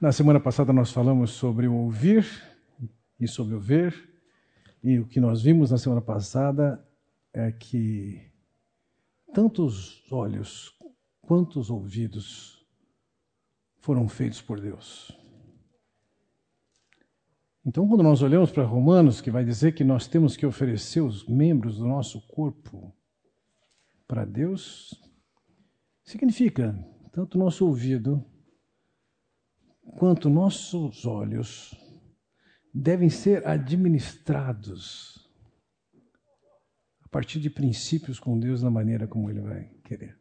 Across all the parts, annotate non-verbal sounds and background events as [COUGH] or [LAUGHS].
Na semana passada nós falamos sobre o ouvir e sobre o ver, e o que nós vimos na semana passada é que tanto os olhos quanto os ouvidos foram feitos por Deus. Então, quando nós olhamos para Romanos, que vai dizer que nós temos que oferecer os membros do nosso corpo para Deus, significa tanto nosso ouvido quanto nossos olhos devem ser administrados a partir de princípios com Deus na maneira como Ele vai querer.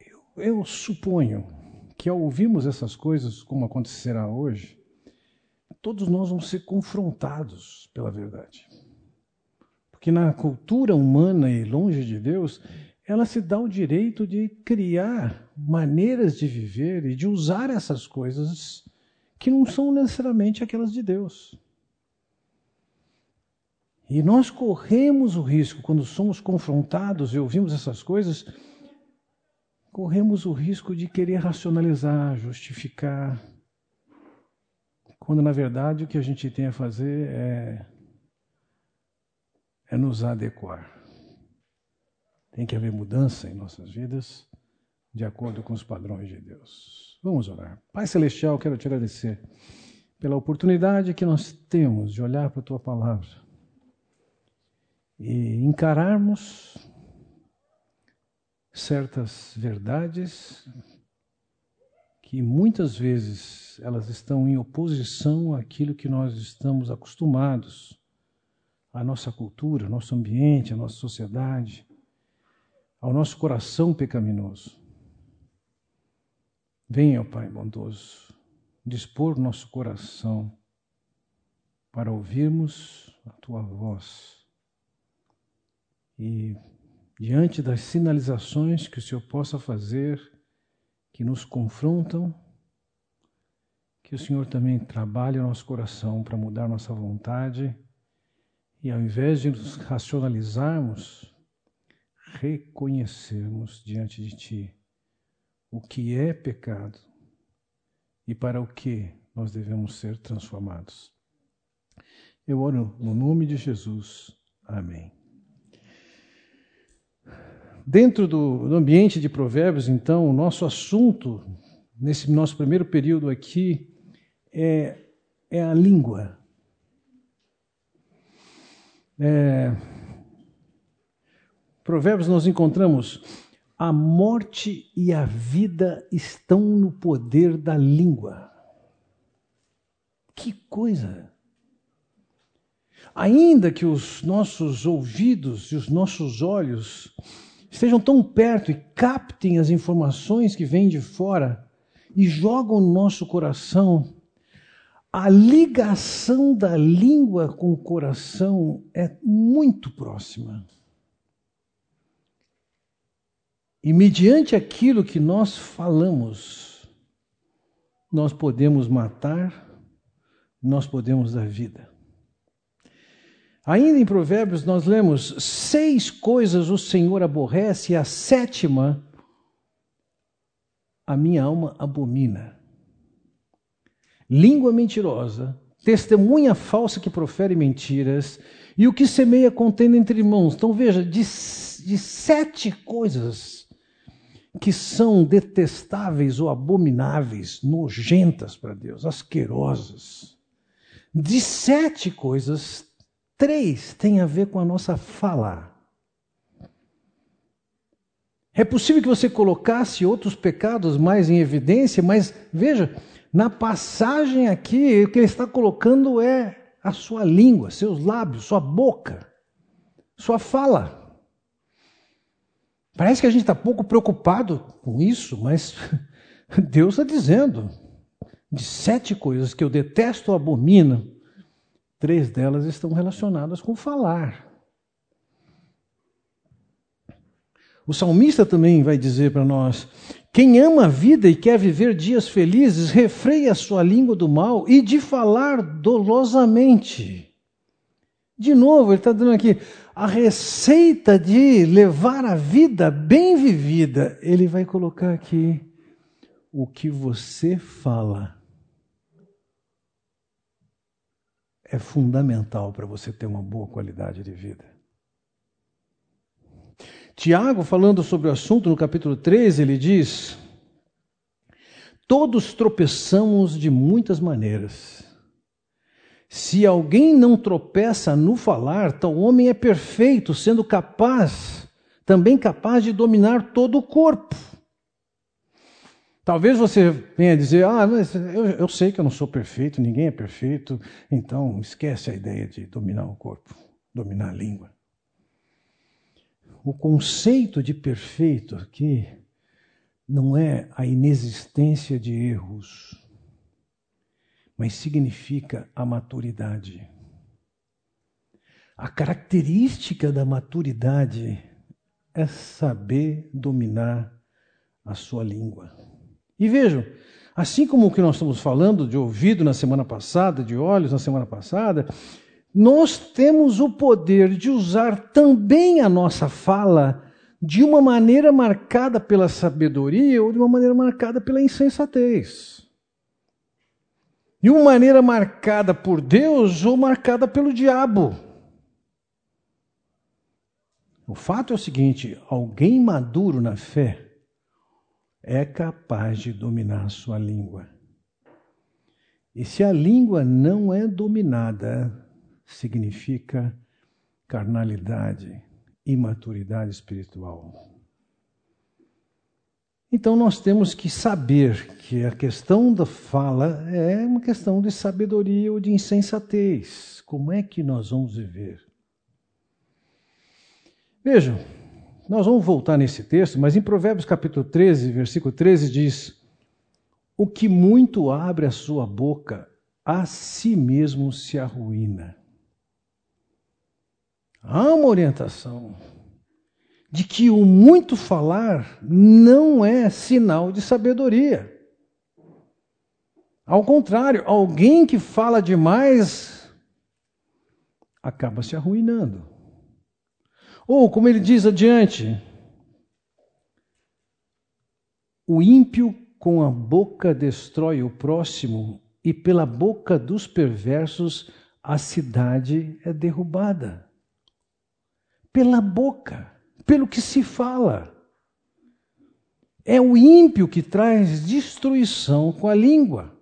Eu, eu suponho que ao ouvirmos essas coisas, como acontecerá hoje, todos nós vamos ser confrontados pela verdade. Porque na cultura humana e longe de Deus, ela se dá o direito de criar maneiras de viver e de usar essas coisas que não são necessariamente aquelas de Deus. E nós corremos o risco, quando somos confrontados e ouvimos essas coisas, corremos o risco de querer racionalizar, justificar, quando na verdade o que a gente tem a fazer é, é nos adequar. Tem que haver mudança em nossas vidas de acordo com os padrões de Deus. Vamos orar. Pai Celestial, quero te agradecer pela oportunidade que nós temos de olhar para a tua palavra e encararmos certas verdades que muitas vezes elas estão em oposição àquilo que nós estamos acostumados, à nossa cultura, ao nosso ambiente, à nossa sociedade, ao nosso coração pecaminoso. Venha, Pai bondoso, dispor nosso coração para ouvirmos a tua voz e, diante das sinalizações que o Senhor possa fazer, que nos confrontam, que o Senhor também trabalhe o nosso coração para mudar nossa vontade e, ao invés de nos racionalizarmos, reconhecermos diante de Ti o que é pecado e para o que nós devemos ser transformados. Eu oro no nome de Jesus. Amém. Dentro do, do, ambiente de Provérbios, então, o nosso assunto, nesse nosso primeiro período aqui, é, é a língua. É, Provérbios nós encontramos a morte e a vida estão no poder da língua. Que coisa! Ainda que os nossos ouvidos e os nossos olhos estejam tão perto e captem as informações que vêm de fora e jogam no nosso coração, a ligação da língua com o coração é muito próxima. E mediante aquilo que nós falamos, nós podemos matar, nós podemos dar vida. Ainda em Provérbios, nós lemos: seis coisas o Senhor aborrece, e a sétima, a minha alma abomina. Língua mentirosa, testemunha falsa que profere mentiras, e o que semeia contendo entre irmãos. Então veja, de, de sete coisas que são detestáveis ou abomináveis, nojentas para Deus, asquerosas. De sete coisas, três têm a ver com a nossa fala. É possível que você colocasse outros pecados mais em evidência, mas veja, na passagem aqui, o que ele está colocando é a sua língua, seus lábios, sua boca, sua fala. Parece que a gente está pouco preocupado com isso, mas [LAUGHS] Deus está dizendo: de sete coisas que eu detesto ou abomino, três delas estão relacionadas com falar. O salmista também vai dizer para nós: quem ama a vida e quer viver dias felizes, refreia a sua língua do mal e de falar dolosamente. De novo, ele está dando aqui a receita de levar a vida bem vivida. Ele vai colocar aqui o que você fala é fundamental para você ter uma boa qualidade de vida. Tiago, falando sobre o assunto no capítulo 13, ele diz: Todos tropeçamos de muitas maneiras. Se alguém não tropeça no falar, tal homem é perfeito, sendo capaz, também capaz de dominar todo o corpo. Talvez você venha dizer: Ah, mas eu, eu sei que eu não sou perfeito, ninguém é perfeito, então esquece a ideia de dominar o corpo, dominar a língua. O conceito de perfeito aqui não é a inexistência de erros, mas significa a maturidade. A característica da maturidade é saber dominar a sua língua. E vejam, assim como o que nós estamos falando de ouvido na semana passada, de olhos na semana passada, nós temos o poder de usar também a nossa fala de uma maneira marcada pela sabedoria ou de uma maneira marcada pela insensatez. De uma maneira marcada por Deus ou marcada pelo diabo. O fato é o seguinte: alguém maduro na fé é capaz de dominar a sua língua. E se a língua não é dominada, significa carnalidade, imaturidade espiritual. Então nós temos que saber que a questão da fala é uma questão de sabedoria ou de insensatez. Como é que nós vamos viver? Vejam, nós vamos voltar nesse texto, mas em Provérbios capítulo 13, versículo 13 diz: O que muito abre a sua boca, a si mesmo se arruína. Há uma orientação de que o muito falar não é sinal de sabedoria. Ao contrário, alguém que fala demais acaba se arruinando. Ou, como ele diz adiante, o ímpio com a boca destrói o próximo, e pela boca dos perversos a cidade é derrubada. Pela boca, pelo que se fala. É o ímpio que traz destruição com a língua.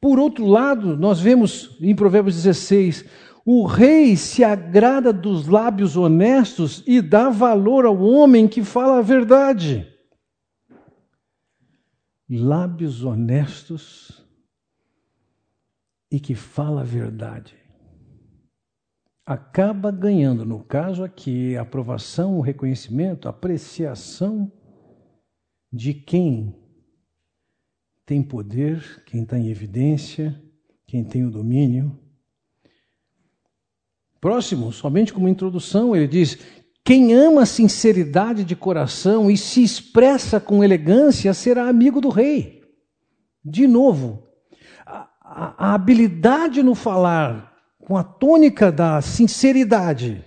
Por outro lado, nós vemos em Provérbios 16: o rei se agrada dos lábios honestos e dá valor ao homem que fala a verdade. Lábios honestos e que fala a verdade. Acaba ganhando, no caso aqui, aprovação, reconhecimento, apreciação de quem tem poder, quem está em evidência, quem tem o domínio Próximo, somente como introdução, ele diz: quem ama a sinceridade de coração e se expressa com elegância será amigo do rei. De novo, a, a habilidade no falar, com a tônica da sinceridade,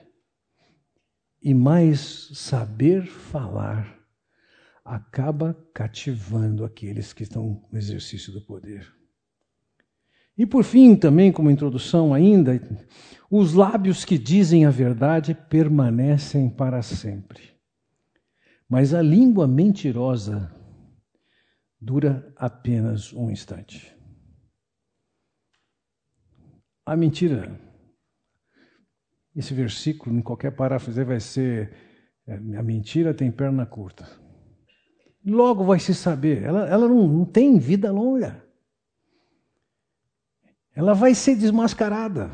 e mais saber falar, acaba cativando aqueles que estão no exercício do poder. E por fim, também como introdução ainda, os lábios que dizem a verdade permanecem para sempre. Mas a língua mentirosa dura apenas um instante. A mentira, esse versículo, em qualquer paráfrase, vai ser: é, a mentira tem perna curta. Logo vai se saber, ela, ela não, não tem vida longa ela vai ser desmascarada.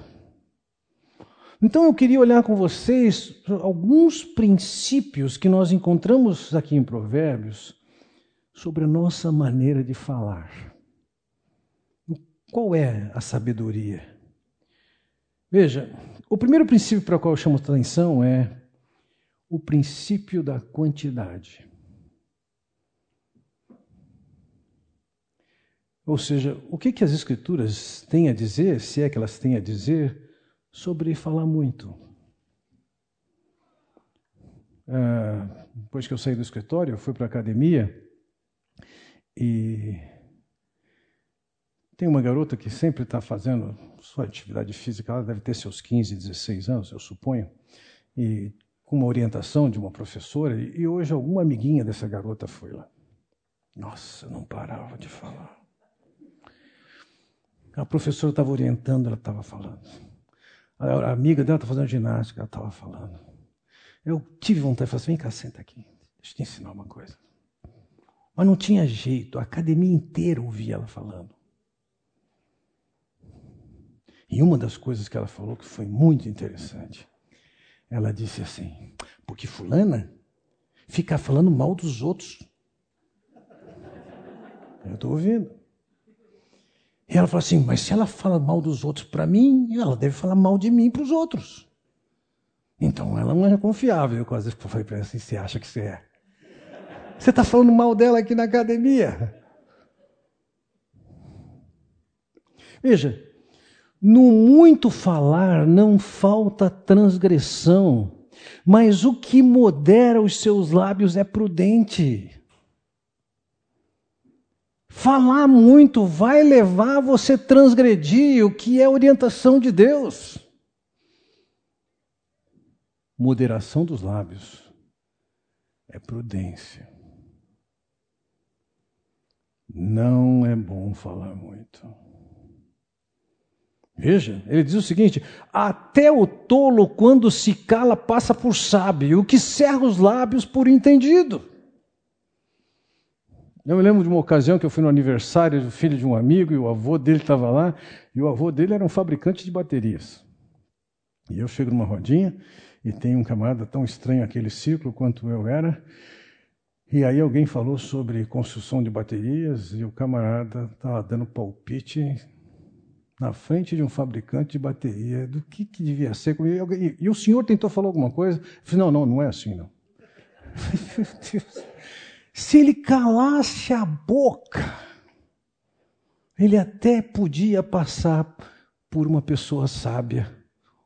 Então eu queria olhar com vocês alguns princípios que nós encontramos aqui em Provérbios sobre a nossa maneira de falar. Qual é a sabedoria? Veja, o primeiro princípio para o qual eu chamo atenção é o princípio da quantidade. Ou seja, o que, que as Escrituras têm a dizer, se é que elas têm a dizer, sobre falar muito? Ah, depois que eu saí do escritório, eu fui para a academia E tem uma garota que sempre está fazendo sua atividade física, ela deve ter seus 15, 16 anos, eu suponho, e com uma orientação de uma professora, e hoje alguma amiguinha dessa garota foi lá. Nossa, não parava de falar. A professora estava orientando, ela estava falando. A amiga dela estava fazendo ginástica, ela estava falando. Eu tive vontade de falar assim, vem cá, senta aqui, deixa eu te ensinar uma coisa. Mas não tinha jeito, a academia inteira ouvia ela falando. E uma das coisas que ela falou que foi muito interessante, ela disse assim: porque Fulana fica falando mal dos outros. Eu estou ouvindo. E ela falou assim: mas se ela fala mal dos outros para mim, ela deve falar mal de mim para os outros. Então ela não é confiável. Eu quase falei para ela assim: você acha que você é? Você está falando mal dela aqui na academia? Veja, no muito falar não falta transgressão, mas o que modera os seus lábios é prudente. Falar muito vai levar você a transgredir o que é orientação de Deus. Moderação dos lábios é prudência. Não é bom falar muito. Veja, ele diz o seguinte: até o tolo, quando se cala, passa por sábio, o que cerra os lábios por entendido. Eu me lembro de uma ocasião que eu fui no aniversário do filho de um amigo e o avô dele estava lá, e o avô dele era um fabricante de baterias. E eu chego numa rodinha e tem um camarada tão estranho aquele círculo quanto eu era, e aí alguém falou sobre construção de baterias e o camarada estava dando palpite na frente de um fabricante de bateria do que, que devia ser. E, e, o senhor tentou falar alguma coisa? Eu falei, não, não, não é assim, não. [LAUGHS] Meu Deus. Se ele calasse a boca, ele até podia passar por uma pessoa sábia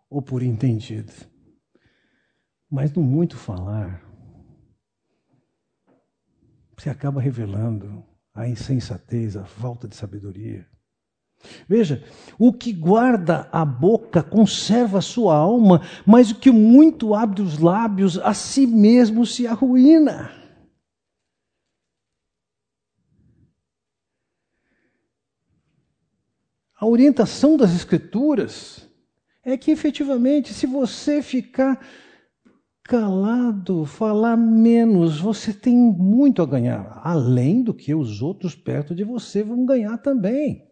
ou por entendido. Mas no muito falar, você acaba revelando a insensatez, a falta de sabedoria. Veja, o que guarda a boca conserva a sua alma, mas o que muito abre os lábios a si mesmo se arruína. A orientação das Escrituras é que efetivamente, se você ficar calado, falar menos, você tem muito a ganhar, além do que os outros perto de você vão ganhar também.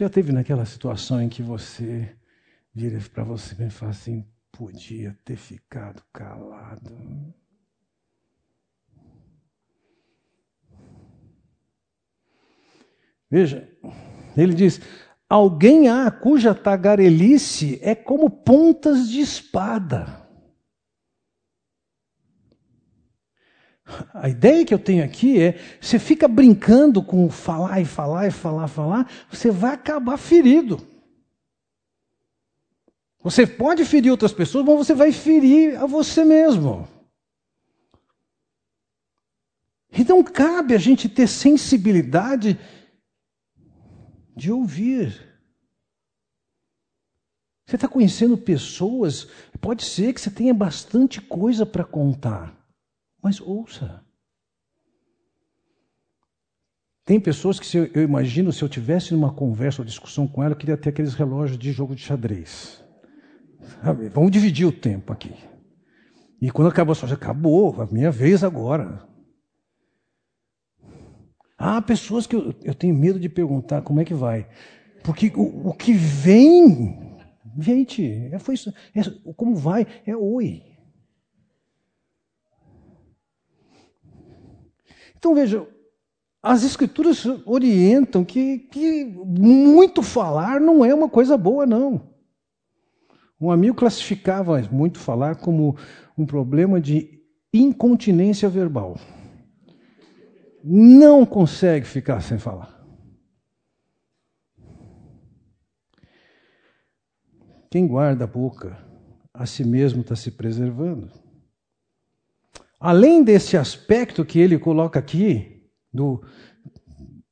Já teve naquela situação em que você vira para você e fala assim: podia ter ficado calado. Veja, ele diz: Alguém há cuja tagarelice é como pontas de espada. A ideia que eu tenho aqui é: você fica brincando com falar e falar e falar, falar, você vai acabar ferido. Você pode ferir outras pessoas, mas você vai ferir a você mesmo. Então cabe a gente ter sensibilidade de ouvir. Você está conhecendo pessoas, pode ser que você tenha bastante coisa para contar, mas ouça. Tem pessoas que, eu, eu, imagino, se eu tivesse numa conversa ou discussão com ela, eu queria ter aqueles relógios de jogo de xadrez. Sabe? Vamos dividir o tempo aqui. E quando acabou sua, acabou, a minha vez agora. Há pessoas que eu, eu tenho medo de perguntar como é que vai. Porque o, o que vem, gente, é, foi isso, é, como vai? É oi. Então veja, as escrituras orientam que, que muito falar não é uma coisa boa, não. Um amigo classificava muito falar como um problema de incontinência verbal não consegue ficar sem falar. Quem guarda a boca, a si mesmo está se preservando. Além desse aspecto que ele coloca aqui, do,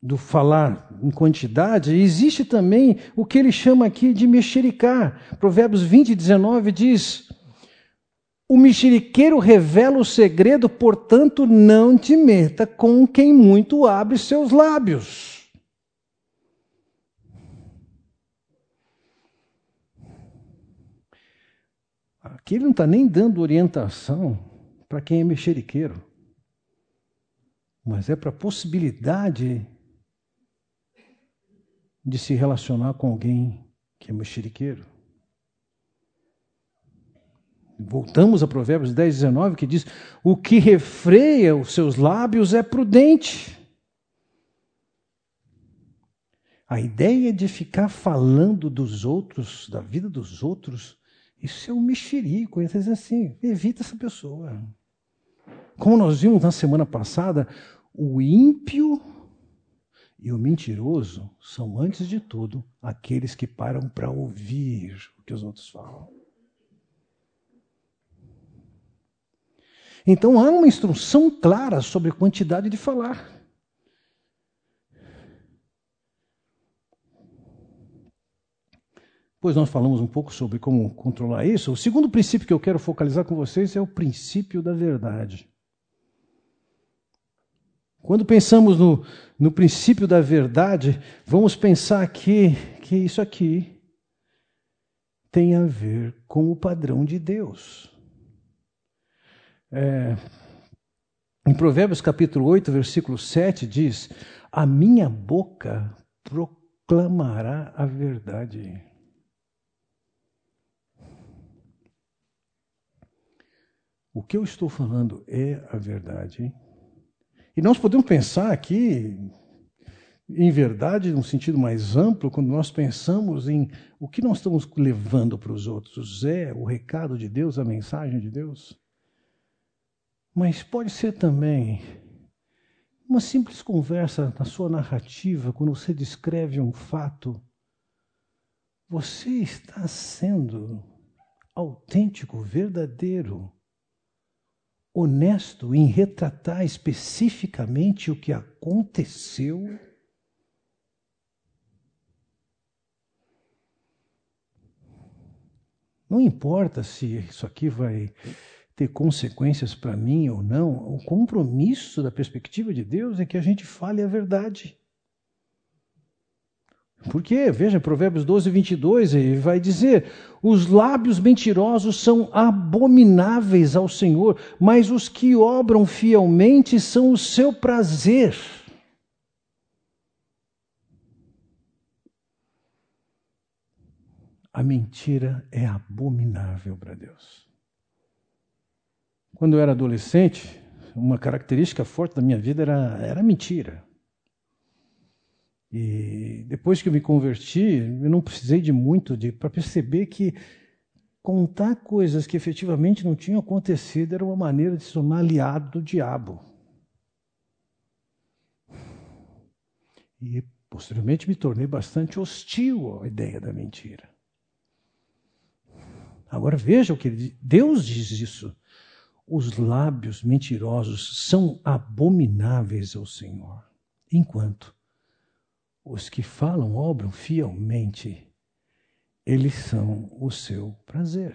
do falar em quantidade, existe também o que ele chama aqui de mexericar. Provérbios 20, 19 diz: O mexeriqueiro revela o segredo, portanto, não te meta com quem muito abre seus lábios. Aqui ele não está nem dando orientação para quem é mexeriqueiro, mas é para a possibilidade de se relacionar com alguém que é mexeriqueiro. Voltamos a Provérbios 10, 19, que diz: O que refreia os seus lábios é prudente. A ideia de ficar falando dos outros, da vida dos outros, isso é um mexerico. Ele diz assim: evita essa pessoa. Como nós vimos na semana passada, o ímpio e o mentiroso são, antes de tudo, aqueles que param para ouvir o que os outros falam. Então há uma instrução clara sobre a quantidade de falar. Depois nós falamos um pouco sobre como controlar isso. O segundo princípio que eu quero focalizar com vocês é o princípio da verdade. Quando pensamos no, no princípio da verdade, vamos pensar aqui que isso aqui tem a ver com o padrão de Deus. É, em Provérbios capítulo 8, versículo 7 diz: A minha boca proclamará a verdade. O que eu estou falando é a verdade. E nós podemos pensar aqui em verdade, num sentido mais amplo, quando nós pensamos em o que nós estamos levando para os outros, é o recado de Deus, a mensagem de Deus. Mas pode ser também uma simples conversa na sua narrativa, quando você descreve um fato. Você está sendo autêntico, verdadeiro honesto em retratar especificamente o que aconteceu. Não importa se isso aqui vai ter consequências para mim ou não, o compromisso da perspectiva de Deus é que a gente fale a verdade. Porque, veja, Provérbios 12, 22, ele vai dizer: os lábios mentirosos são abomináveis ao Senhor, mas os que obram fielmente são o seu prazer. A mentira é abominável para Deus. Quando eu era adolescente, uma característica forte da minha vida era, era mentira. E depois que eu me converti, eu não precisei de muito para perceber que contar coisas que efetivamente não tinham acontecido era uma maneira de se tornar aliado do diabo. E posteriormente me tornei bastante hostil à ideia da mentira. Agora veja o que Deus diz isso. Os lábios mentirosos são abomináveis ao Senhor, enquanto os que falam, obram fielmente, eles são o seu prazer.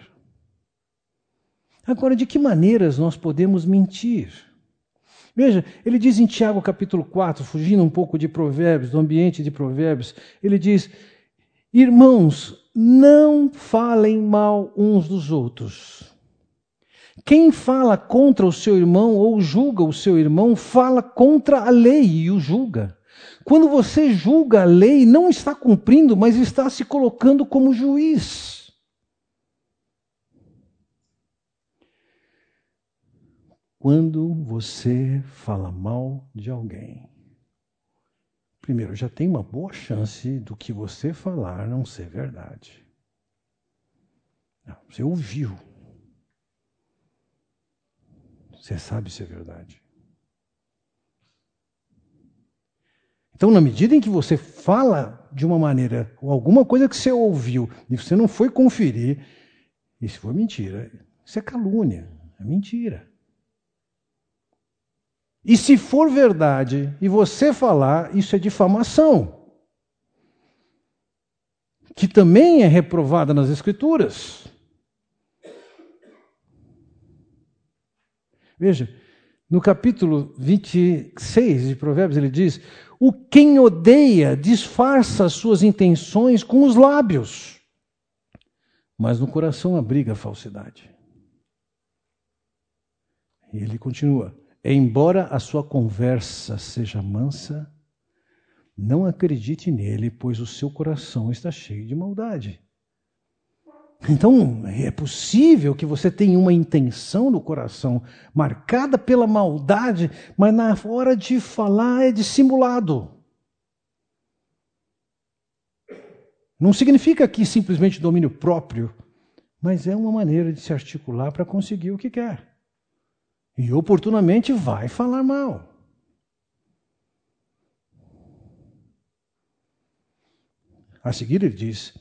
Agora, de que maneiras nós podemos mentir? Veja, ele diz em Tiago capítulo 4, fugindo um pouco de Provérbios, do ambiente de Provérbios, ele diz: Irmãos, não falem mal uns dos outros. Quem fala contra o seu irmão ou julga o seu irmão, fala contra a lei e o julga. Quando você julga a lei, não está cumprindo, mas está se colocando como juiz. Quando você fala mal de alguém, primeiro, já tem uma boa chance do que você falar não ser verdade. Não, você ouviu. Você sabe se é verdade. Então, na medida em que você fala de uma maneira, ou alguma coisa que você ouviu, e você não foi conferir, isso foi mentira. Isso é calúnia, é mentira. E se for verdade e você falar, isso é difamação. Que também é reprovada nas Escrituras. Veja, no capítulo 26 de Provérbios, ele diz: O quem odeia disfarça as suas intenções com os lábios, mas no coração abriga a falsidade. E ele continua: Embora a sua conversa seja mansa, não acredite nele, pois o seu coração está cheio de maldade. Então, é possível que você tenha uma intenção no coração marcada pela maldade, mas na hora de falar é dissimulado. Não significa aqui simplesmente domínio próprio, mas é uma maneira de se articular para conseguir o que quer. E oportunamente vai falar mal. A seguir ele diz: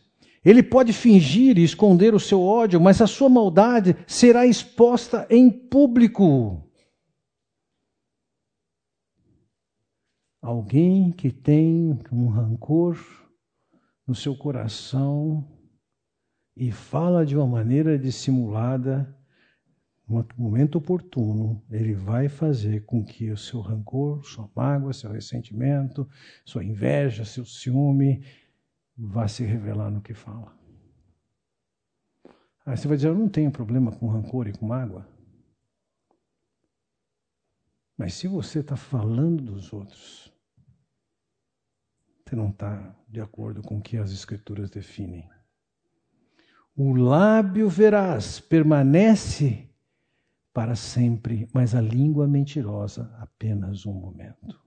ele pode fingir e esconder o seu ódio, mas a sua maldade será exposta em público. Alguém que tem um rancor no seu coração e fala de uma maneira dissimulada, no momento oportuno, ele vai fazer com que o seu rancor, sua mágoa, seu ressentimento, sua inveja, seu ciúme, vá se revelar no que fala. Aí você vai dizer: Eu não tenho problema com rancor e com mágoa. Mas se você está falando dos outros, você não está de acordo com o que as Escrituras definem. O lábio veraz permanece para sempre, mas a língua mentirosa apenas um momento.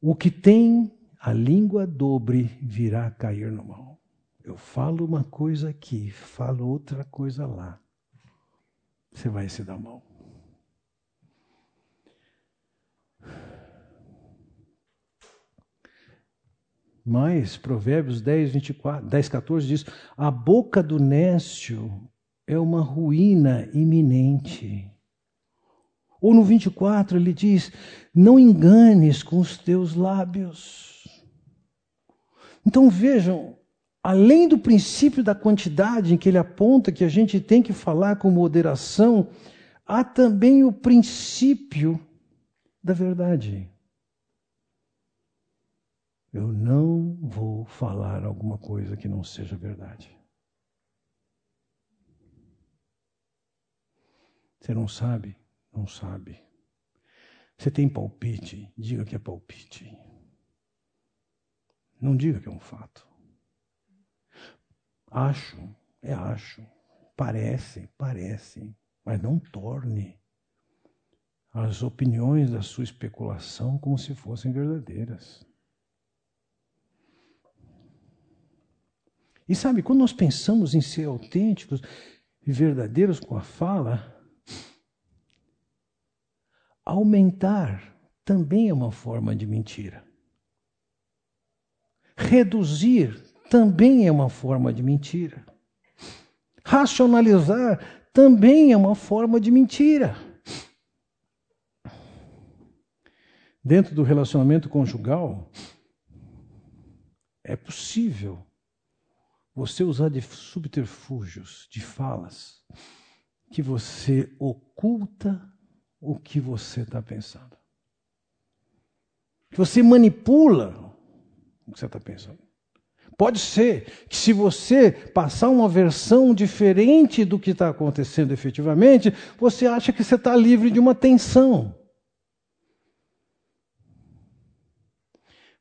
O que tem a língua dobre virá cair no mal. Eu falo uma coisa aqui, falo outra coisa lá. Você vai se dar mal. Mas Provérbios 10, 24, 10, 14 diz: A boca do nécio é uma ruína iminente. Ou no 24 ele diz: Não enganes com os teus lábios. Então vejam, além do princípio da quantidade em que ele aponta que a gente tem que falar com moderação, há também o princípio da verdade. Eu não vou falar alguma coisa que não seja verdade. Você não sabe? Não sabe. Você tem palpite? Diga que é palpite. Não diga que é um fato. Acho, é acho. Parece, parece. Mas não torne as opiniões da sua especulação como se fossem verdadeiras. E sabe, quando nós pensamos em ser autênticos e verdadeiros com a fala, Aumentar também é uma forma de mentira. Reduzir também é uma forma de mentira. Racionalizar também é uma forma de mentira. Dentro do relacionamento conjugal, é possível você usar de subterfúgios, de falas, que você oculta o que você está pensando. Você manipula o que você está pensando. Pode ser que, se você passar uma versão diferente do que está acontecendo efetivamente, você acha que você está livre de uma tensão.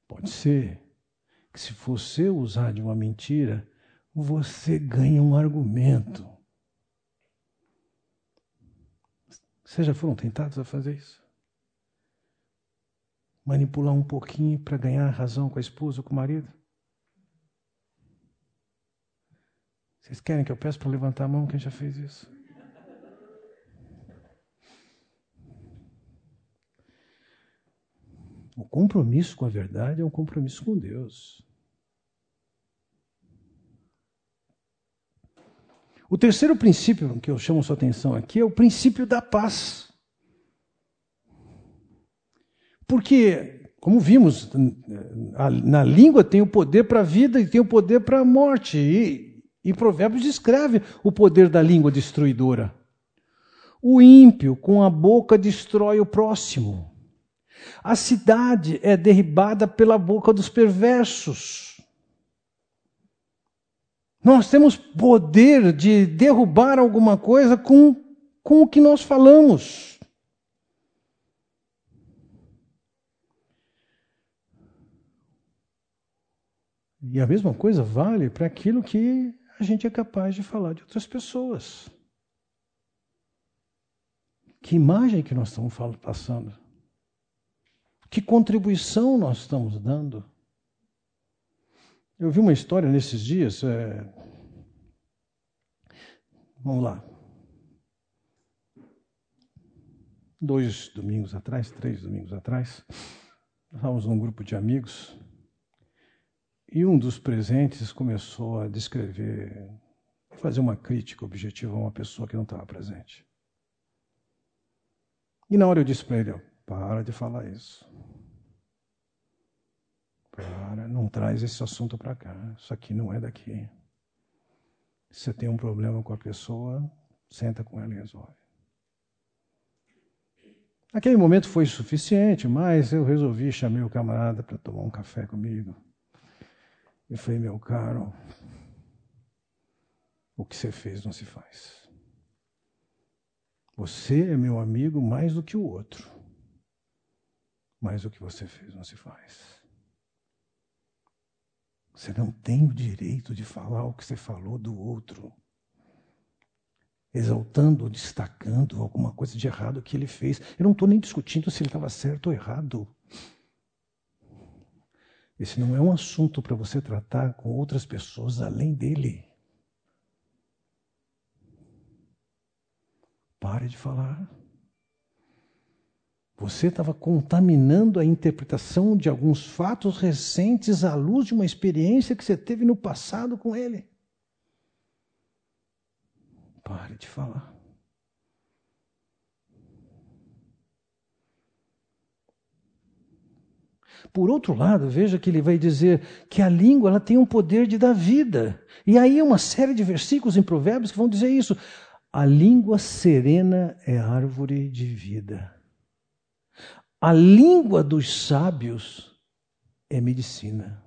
Pode ser que, se você usar de uma mentira, você ganha um argumento. Vocês já foram tentados a fazer isso? Manipular um pouquinho para ganhar razão com a esposa ou com o marido? Vocês querem que eu peça para levantar a mão quem já fez isso? O compromisso com a verdade é um compromisso com Deus. O terceiro princípio que eu chamo sua atenção aqui é o princípio da paz. Porque, como vimos, na língua tem o poder para a vida e tem o poder para a morte. E, e Provérbios descreve o poder da língua destruidora. O ímpio com a boca destrói o próximo. A cidade é derribada pela boca dos perversos. Nós temos poder de derrubar alguma coisa com, com o que nós falamos. E a mesma coisa vale para aquilo que a gente é capaz de falar de outras pessoas. Que imagem que nós estamos passando? Que contribuição nós estamos dando? Eu vi uma história nesses dias. É... Vamos lá. Dois domingos atrás, três domingos atrás, estávamos num grupo de amigos e um dos presentes começou a descrever, fazer uma crítica objetiva a uma pessoa que não estava presente. E na hora eu disse para ele: para de falar isso. Para, não traz esse assunto para cá. Isso aqui não é daqui. Se você tem um problema com a pessoa, senta com ela e resolve. Aquele momento foi suficiente, mas eu resolvi chamar o camarada para tomar um café comigo. E falei, meu caro, o que você fez não se faz. Você é meu amigo mais do que o outro. Mas o que você fez não se faz. Você não tem o direito de falar o que você falou do outro, exaltando ou destacando alguma coisa de errado que ele fez. Eu não estou nem discutindo se ele estava certo ou errado. Esse não é um assunto para você tratar com outras pessoas além dele. Pare de falar. Você estava contaminando a interpretação de alguns fatos recentes à luz de uma experiência que você teve no passado com ele. Pare de falar. Por outro lado, veja que ele vai dizer que a língua ela tem um poder de dar vida. E aí uma série de versículos em Provérbios que vão dizer isso. A língua serena é árvore de vida. A língua dos sábios é medicina.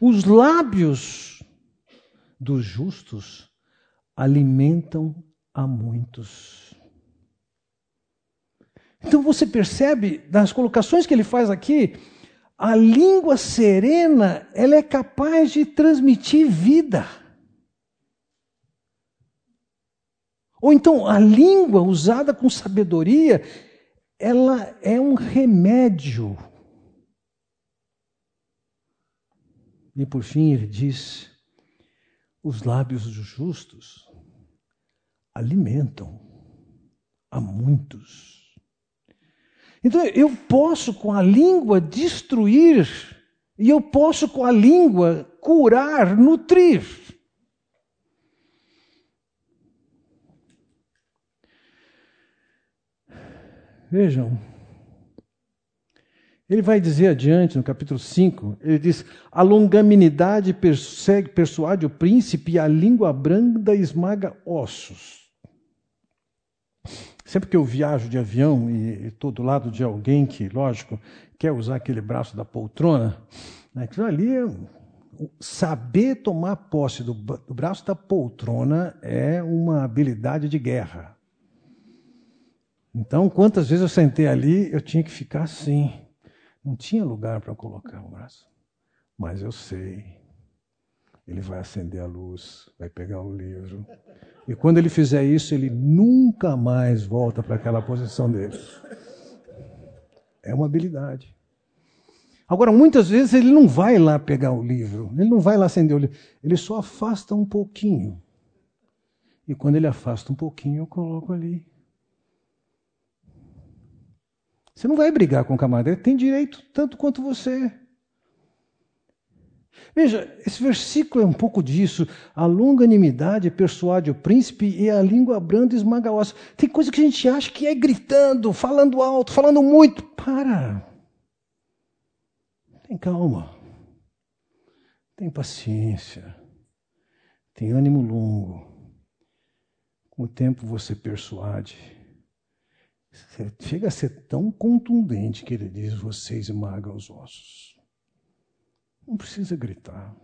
Os lábios dos justos alimentam a muitos. Então você percebe das colocações que ele faz aqui, a língua serena, ela é capaz de transmitir vida. Ou então a língua usada com sabedoria, ela é um remédio. E por fim ele diz: os lábios dos justos alimentam a muitos. Então eu posso com a língua destruir, e eu posso com a língua curar, nutrir. Vejam, ele vai dizer adiante no capítulo 5, ele diz: A longanimidade persegue, persuade o príncipe e a língua branda esmaga ossos. Sempre que eu viajo de avião e estou do lado de alguém que, lógico, quer usar aquele braço da poltrona, né, aquilo ali saber tomar posse do, do braço da poltrona é uma habilidade de guerra. Então, quantas vezes eu sentei ali, eu tinha que ficar assim. Não tinha lugar para colocar o braço. Mas eu sei. Ele vai acender a luz, vai pegar o livro. E quando ele fizer isso, ele nunca mais volta para aquela posição dele. É uma habilidade. Agora, muitas vezes ele não vai lá pegar o livro, ele não vai lá acender o livro, ele só afasta um pouquinho. E quando ele afasta um pouquinho, eu coloco ali. Você não vai brigar com o camarada, ele tem direito tanto quanto você. Veja, esse versículo é um pouco disso. A longanimidade persuade o príncipe e a língua branda esmaga o osso. Tem coisa que a gente acha que é gritando, falando alto, falando muito. Para. Tem calma. Tem paciência. Tem ânimo longo. Com o tempo você persuade. Chega a ser tão contundente que ele diz: você esmaga os ossos. Não precisa gritar.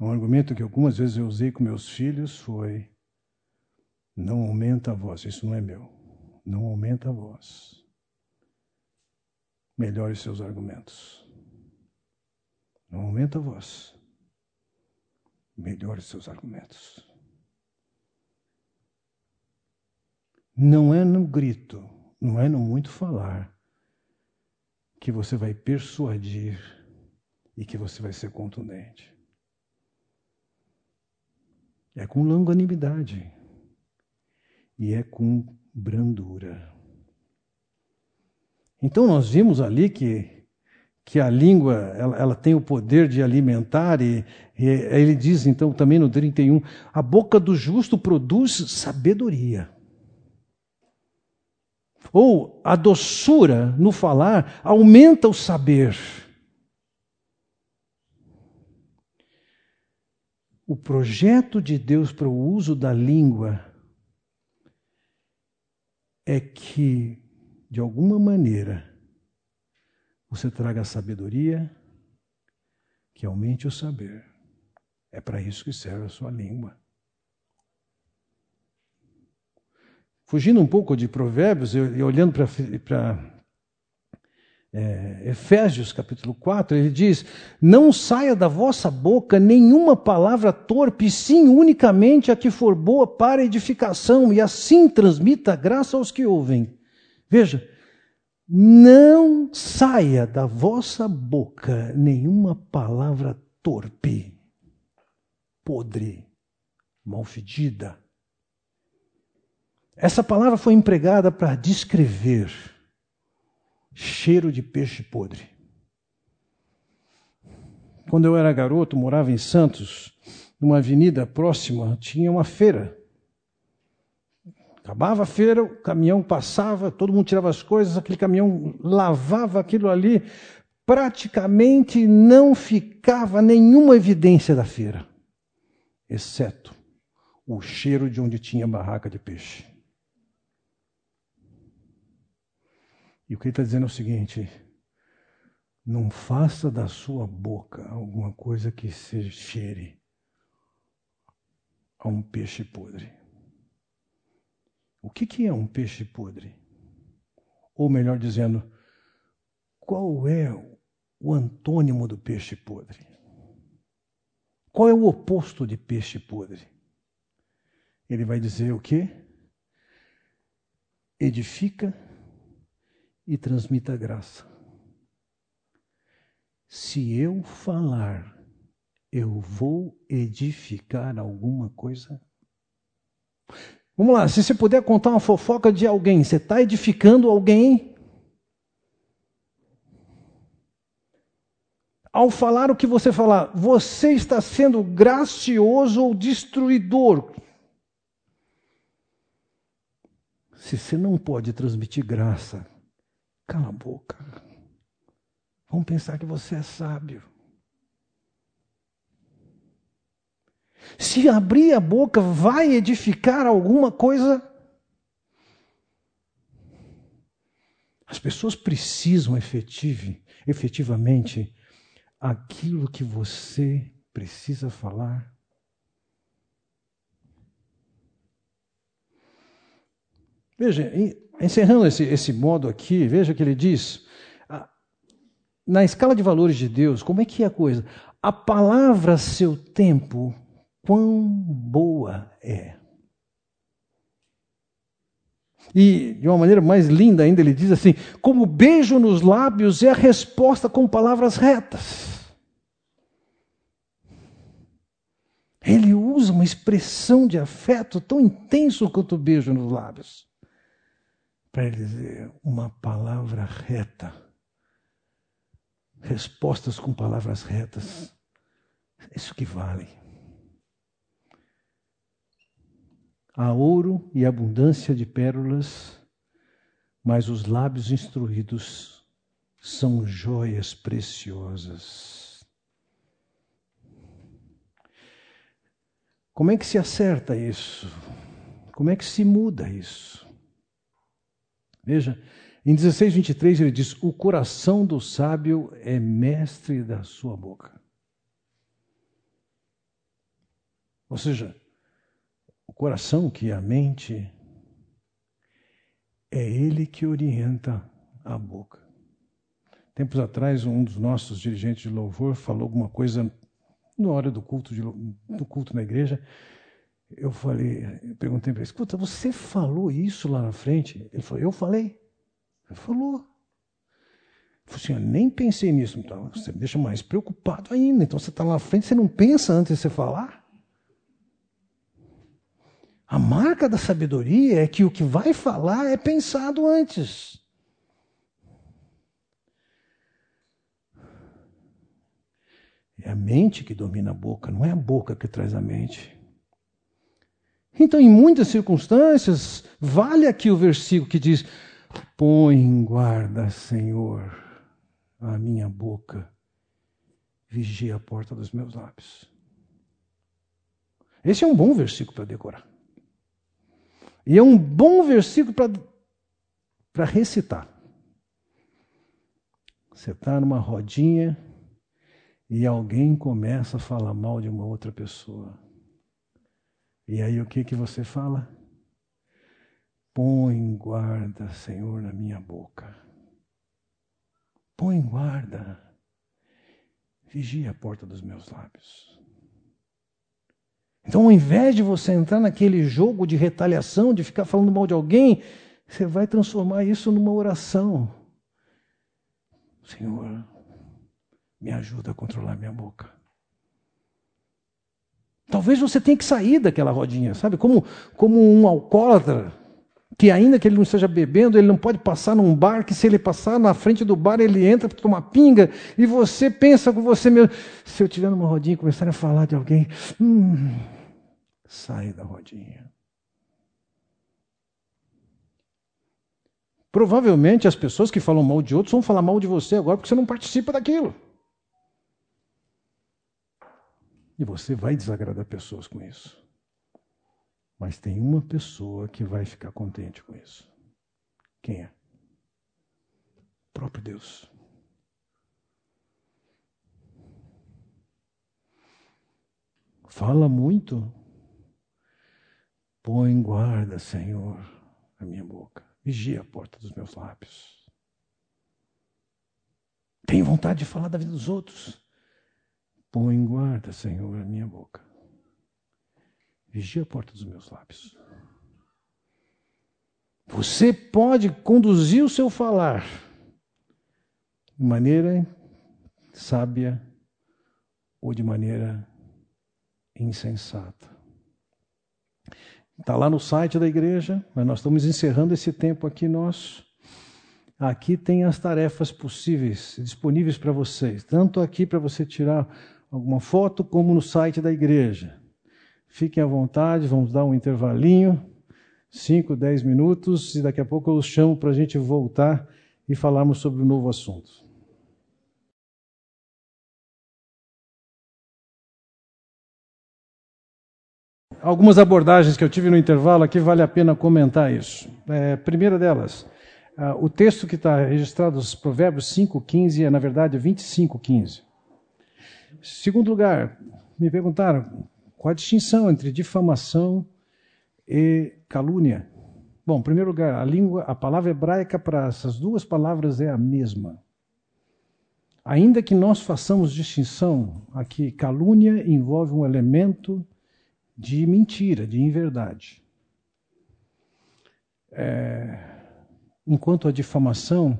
Um argumento que algumas vezes eu usei com meus filhos foi: não aumenta a voz, isso não é meu. Não aumenta a voz. Melhore seus argumentos. Não aumenta a voz. Melhore seus argumentos. Não é no grito, não é no muito falar, que você vai persuadir e que você vai ser contundente. É com longanimidade e é com brandura. Então nós vimos ali que que a língua ela, ela, tem o poder de alimentar e, e ele diz então também no 31, a boca do justo produz sabedoria. Ou a doçura no falar aumenta o saber. O projeto de Deus para o uso da língua é que, de alguma maneira, você traga sabedoria que aumente o saber. É para isso que serve a sua língua. Fugindo um pouco de Provérbios e olhando para é, Efésios capítulo 4, ele diz: Não saia da vossa boca nenhuma palavra torpe, sim unicamente a que for boa para edificação, e assim transmita graça aos que ouvem. Veja, não saia da vossa boca nenhuma palavra torpe, podre, malfedida essa palavra foi empregada para descrever cheiro de peixe podre. Quando eu era garoto, morava em Santos, numa avenida próxima, tinha uma feira. Acabava a feira, o caminhão passava, todo mundo tirava as coisas, aquele caminhão lavava aquilo ali, praticamente não ficava nenhuma evidência da feira, exceto o cheiro de onde tinha barraca de peixe. E o que ele está dizendo é o seguinte: não faça da sua boca alguma coisa que seja cheire a um peixe podre. O que, que é um peixe podre? Ou melhor dizendo, qual é o antônimo do peixe podre? Qual é o oposto de peixe podre? Ele vai dizer o quê? Edifica e transmita graça. Se eu falar, eu vou edificar alguma coisa? Vamos lá, se você puder contar uma fofoca de alguém, você está edificando alguém? Ao falar o que você falar, você está sendo gracioso ou destruidor? Se você não pode transmitir graça, Cala a boca. Vamos pensar que você é sábio. Se abrir a boca, vai edificar alguma coisa? As pessoas precisam efetive, efetivamente aquilo que você precisa falar. Veja, Encerrando esse, esse modo aqui, veja que ele diz: na escala de valores de Deus, como é que é a coisa? A palavra seu tempo, quão boa é. E de uma maneira mais linda ainda, ele diz assim: como beijo nos lábios é a resposta com palavras retas. Ele usa uma expressão de afeto tão intenso quanto o beijo nos lábios para ele dizer uma palavra reta respostas com palavras retas. Isso que vale. Há ouro e abundância de pérolas, mas os lábios instruídos são joias preciosas. Como é que se acerta isso? Como é que se muda isso? Veja, em 16, 23 ele diz: O coração do sábio é mestre da sua boca. Ou seja, o coração, que é a mente, é ele que orienta a boca. Tempos atrás, um dos nossos dirigentes de louvor falou alguma coisa na hora do culto, de, do culto na igreja. Eu falei, eu perguntei para ele: escuta, você falou isso lá na frente? Ele falou: eu falei. Ele falou. Ele falou assim: eu nem pensei nisso. Então, você me deixa mais preocupado ainda. Então você está lá na frente, você não pensa antes de você falar? A marca da sabedoria é que o que vai falar é pensado antes. É a mente que domina a boca, não é a boca que traz a mente. Então, em muitas circunstâncias, vale aqui o versículo que diz: Põe em guarda, Senhor, a minha boca, vigia a porta dos meus lábios. Esse é um bom versículo para decorar. E é um bom versículo para recitar. Você está numa rodinha e alguém começa a falar mal de uma outra pessoa. E aí o que, que você fala? Põe guarda, Senhor, na minha boca. Põe guarda. Vigia a porta dos meus lábios. Então, ao invés de você entrar naquele jogo de retaliação, de ficar falando mal de alguém, você vai transformar isso numa oração. Senhor, me ajuda a controlar minha boca. Talvez você tenha que sair daquela rodinha, sabe? Como, como um alcoólatra, que ainda que ele não esteja bebendo, ele não pode passar num bar, que se ele passar na frente do bar, ele entra para tomar pinga, e você pensa com você mesmo, se eu estiver numa rodinha e começar a falar de alguém, hum, sai da rodinha. Provavelmente as pessoas que falam mal de outros vão falar mal de você agora porque você não participa daquilo. E você vai desagradar pessoas com isso. Mas tem uma pessoa que vai ficar contente com isso. Quem é? O próprio Deus. Fala muito, Põe guarda, Senhor, a minha boca. Vigia a porta dos meus lábios. Tenho vontade de falar da vida dos outros. Põe guarda, Senhor, a minha boca. Vigia a porta dos meus lábios. Você pode conduzir o seu falar de maneira sábia ou de maneira insensata. Está lá no site da igreja, mas nós estamos encerrando esse tempo aqui nosso. Aqui tem as tarefas possíveis, disponíveis para vocês, tanto aqui para você tirar alguma foto, como no site da igreja. Fiquem à vontade, vamos dar um intervalinho, 5, 10 minutos, e daqui a pouco eu os chamo para a gente voltar e falarmos sobre o um novo assunto. algumas abordagens que eu tive no intervalo aqui, vale a pena comentar isso. É, primeira delas, uh, o texto que está registrado nos Provérbios 5,15 é, na verdade, 25,15. Segundo lugar, me perguntaram qual a distinção entre difamação e calúnia. Bom, em primeiro lugar, a língua, a palavra hebraica para essas duas palavras é a mesma. Ainda que nós façamos distinção, aqui calúnia envolve um elemento de mentira, de inverdade. É, enquanto a difamação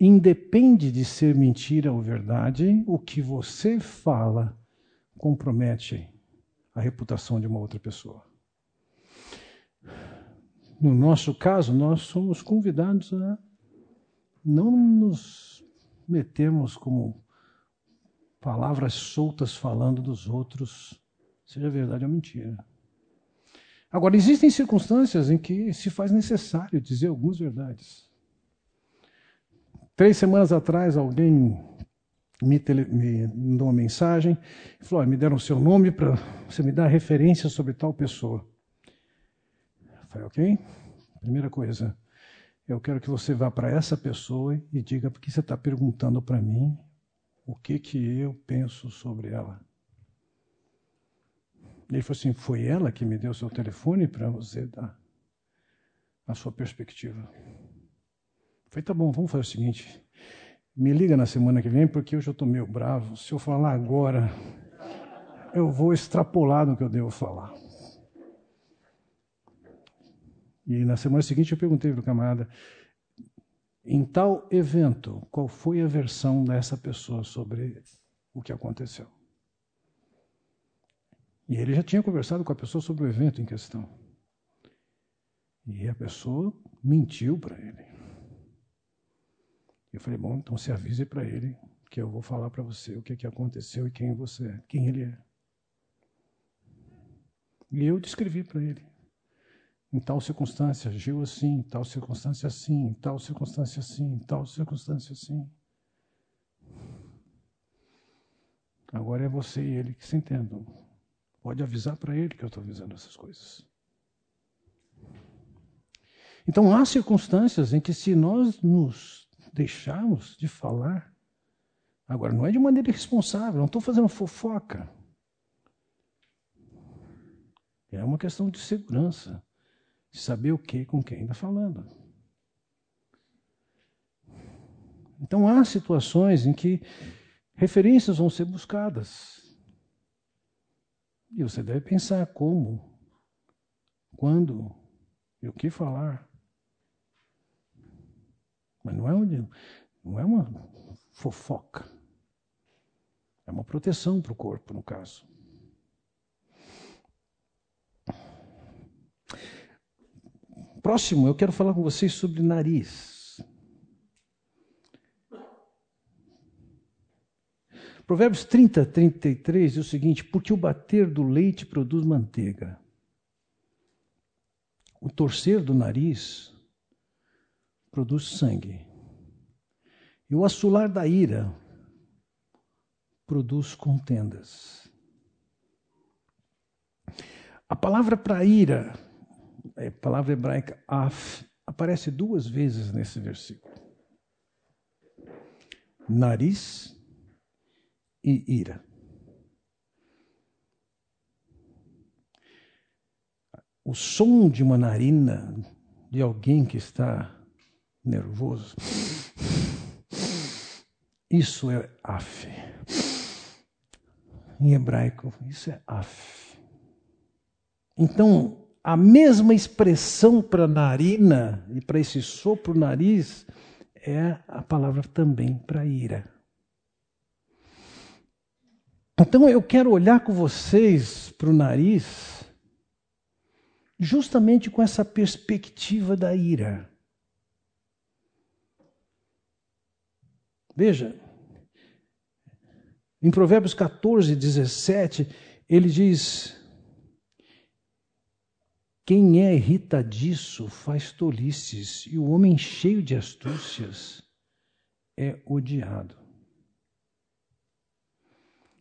independe de ser mentira ou verdade, o que você fala compromete a reputação de uma outra pessoa. No nosso caso, nós somos convidados a não nos metermos como palavras soltas falando dos outros, seja verdade ou mentira. Agora, existem circunstâncias em que se faz necessário dizer algumas verdades. Três semanas atrás, alguém me, tele, me mandou uma mensagem e falou: me deram o seu nome para você me dar referência sobre tal pessoa. Eu falei, ok? Primeira coisa, eu quero que você vá para essa pessoa e diga porque você está perguntando para mim o que, que eu penso sobre ela. Ele falou assim: foi ela que me deu o seu telefone para você dar a sua perspectiva. Falei: tá bom, vamos fazer o seguinte. Me liga na semana que vem, porque hoje eu estou meio bravo. Se eu falar agora, eu vou extrapolar no que eu devo falar. E na semana seguinte eu perguntei para o camarada, em tal evento, qual foi a versão dessa pessoa sobre o que aconteceu? E ele já tinha conversado com a pessoa sobre o evento em questão. E a pessoa mentiu para ele. Eu falei, bom, então se avise para ele que eu vou falar para você o que, que aconteceu e quem você é, quem ele é. E eu descrevi para ele. Em tal circunstância agiu assim, em tal circunstância assim, em tal circunstância assim, em tal circunstância assim. Agora é você e ele que se entendam. Pode avisar para ele que eu estou avisando essas coisas. Então há circunstâncias em que se nós nos deixarmos de falar, agora não é de maneira irresponsável, não estou fazendo fofoca. É uma questão de segurança de saber o que com quem está falando. Então há situações em que referências vão ser buscadas. E você deve pensar como, quando e o que falar. Mas não é, onde, não é uma fofoca. É uma proteção para o corpo, no caso. Próximo, eu quero falar com vocês sobre nariz. Provérbios 30, 33 diz o seguinte: Porque o bater do leite produz manteiga, o torcer do nariz produz sangue, e o assolar da ira produz contendas. A palavra para ira a é, palavra hebraica af aparece duas vezes nesse versículo. Nariz e ira. O som de uma narina de alguém que está nervoso, isso é af. Em hebraico, isso é af. Então, a mesma expressão para narina e para esse sopro nariz é a palavra também para ira. Então eu quero olhar com vocês para o nariz justamente com essa perspectiva da ira. Veja, em Provérbios 14, 17, ele diz: quem é irritadiço faz tolices, e o homem cheio de astúcias é odiado.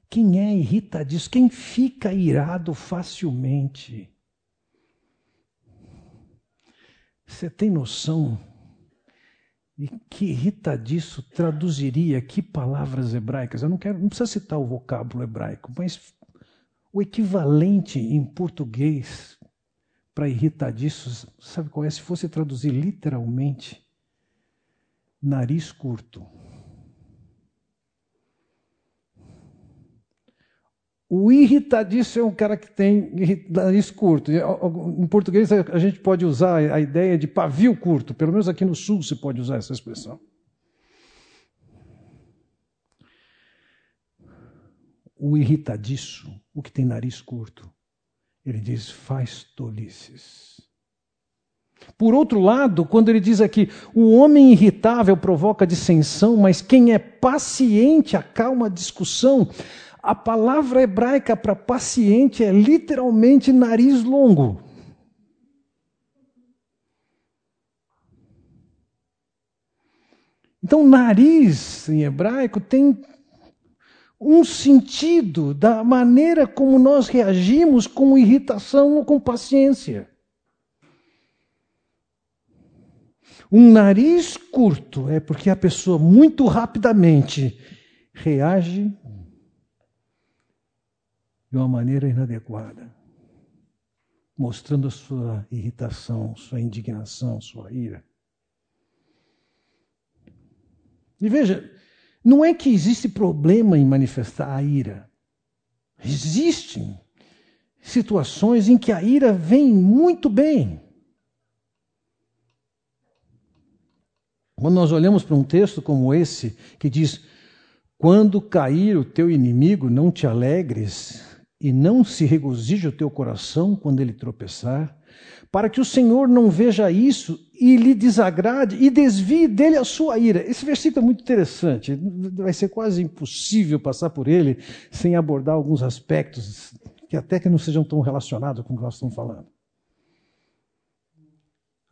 Quem é irritadiço, quem fica irado facilmente, você tem noção de que irritadiço traduziria que palavras hebraicas? Eu não quero, não precisa citar o vocábulo hebraico, mas o equivalente em português para irritadiços, sabe qual é? Se fosse traduzir literalmente, nariz curto. O irritadiço é um cara que tem nariz curto. Em português a gente pode usar a ideia de pavio curto, pelo menos aqui no sul se pode usar essa expressão. O irritadiço, o que tem nariz curto, ele diz: faz tolices. Por outro lado, quando ele diz aqui, o homem irritável provoca dissensão, mas quem é paciente acalma a discussão, a palavra hebraica para paciente é literalmente nariz longo. Então, nariz em hebraico tem um sentido da maneira como nós reagimos com irritação ou com paciência. Um nariz curto é porque a pessoa muito rapidamente reage de uma maneira inadequada, mostrando a sua irritação, sua indignação, sua ira. E veja, não é que existe problema em manifestar a ira. Existem situações em que a ira vem muito bem. Quando nós olhamos para um texto como esse, que diz: Quando cair o teu inimigo, não te alegres, e não se regozije o teu coração quando ele tropeçar, para que o Senhor não veja isso e lhe desagrade e desvie dele a sua ira. Esse versículo é muito interessante, vai ser quase impossível passar por ele sem abordar alguns aspectos que até que não sejam tão relacionados com o que nós estamos falando.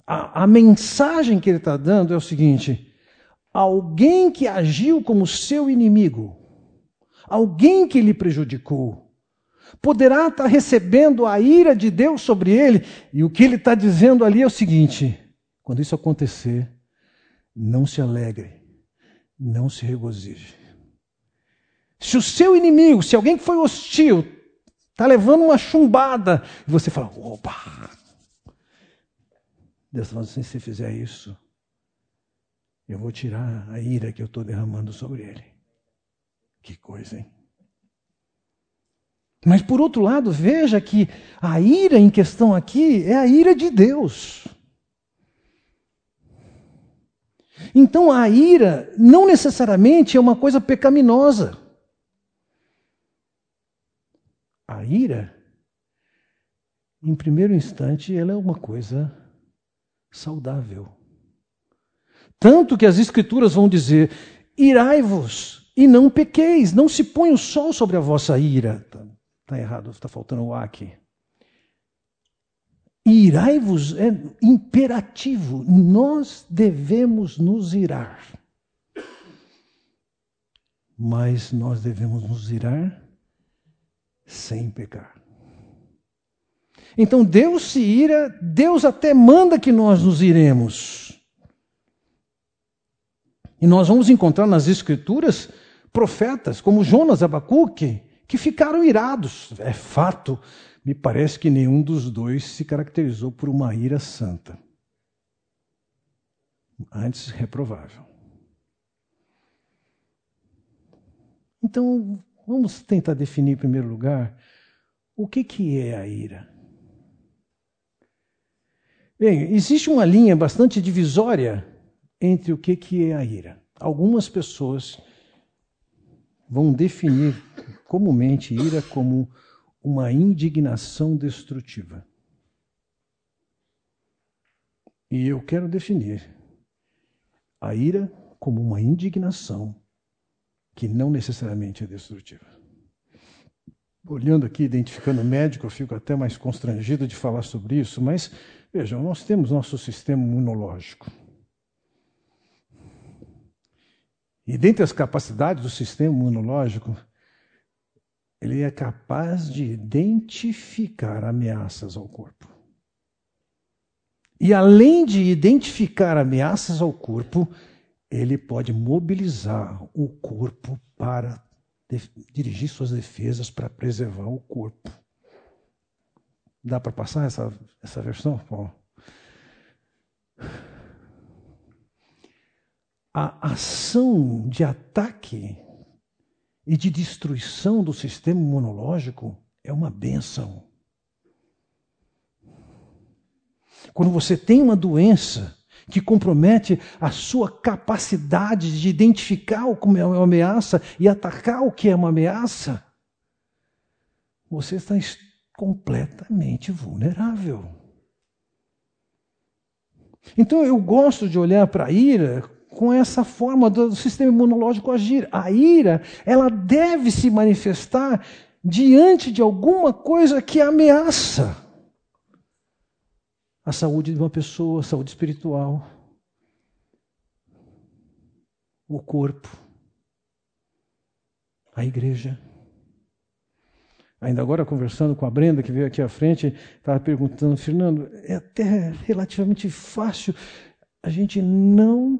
A, a mensagem que ele está dando é o seguinte: alguém que agiu como seu inimigo, alguém que lhe prejudicou, poderá estar recebendo a ira de Deus sobre ele. E o que ele está dizendo ali é o seguinte: quando isso acontecer, não se alegre, não se regozije. Se o seu inimigo, se alguém que foi hostil, está levando uma chumbada, e você fala, opa! Deus está assim, se você fizer isso, eu vou tirar a ira que eu estou derramando sobre ele. Que coisa, hein? Mas por outro lado, veja que a ira em questão aqui é a ira de Deus. Então a ira não necessariamente é uma coisa pecaminosa. A ira, em primeiro instante, ela é uma coisa saudável. Tanto que as Escrituras vão dizer: irai-vos e não pequeis, não se põe o sol sobre a vossa ira. Está errado, está faltando o A aqui. Irai-vos é imperativo, nós devemos nos irar. Mas nós devemos nos irar sem pecar. Então Deus se ira, Deus até manda que nós nos iremos. E nós vamos encontrar nas Escrituras profetas como Jonas, Abacuque, que ficaram irados. É fato, me parece que nenhum dos dois se caracterizou por uma ira santa. Antes, reprovável. Então, vamos tentar definir em primeiro lugar o que, que é a ira. Bem, existe uma linha bastante divisória entre o que, que é a ira. Algumas pessoas vão definir comumente ira como uma indignação destrutiva. E eu quero definir a ira como uma indignação que não necessariamente é destrutiva. Olhando aqui, identificando o médico, eu fico até mais constrangido de falar sobre isso, mas vejam, nós temos nosso sistema imunológico. E dentre as capacidades do sistema imunológico, ele é capaz de identificar ameaças ao corpo. E além de identificar ameaças ao corpo, ele pode mobilizar o corpo para dirigir suas defesas para preservar o corpo. Dá para passar essa, essa versão? Bom. A ação de ataque e de destruição do sistema imunológico é uma benção. Quando você tem uma doença que compromete a sua capacidade de identificar o que é uma ameaça e atacar o que é uma ameaça, você está completamente vulnerável. Então eu gosto de olhar para a ira com essa forma do sistema imunológico agir. A ira, ela deve se manifestar diante de alguma coisa que ameaça a saúde de uma pessoa, a saúde espiritual, o corpo, a igreja. Ainda agora, conversando com a Brenda, que veio aqui à frente, estava perguntando, Fernando, é até relativamente fácil a gente não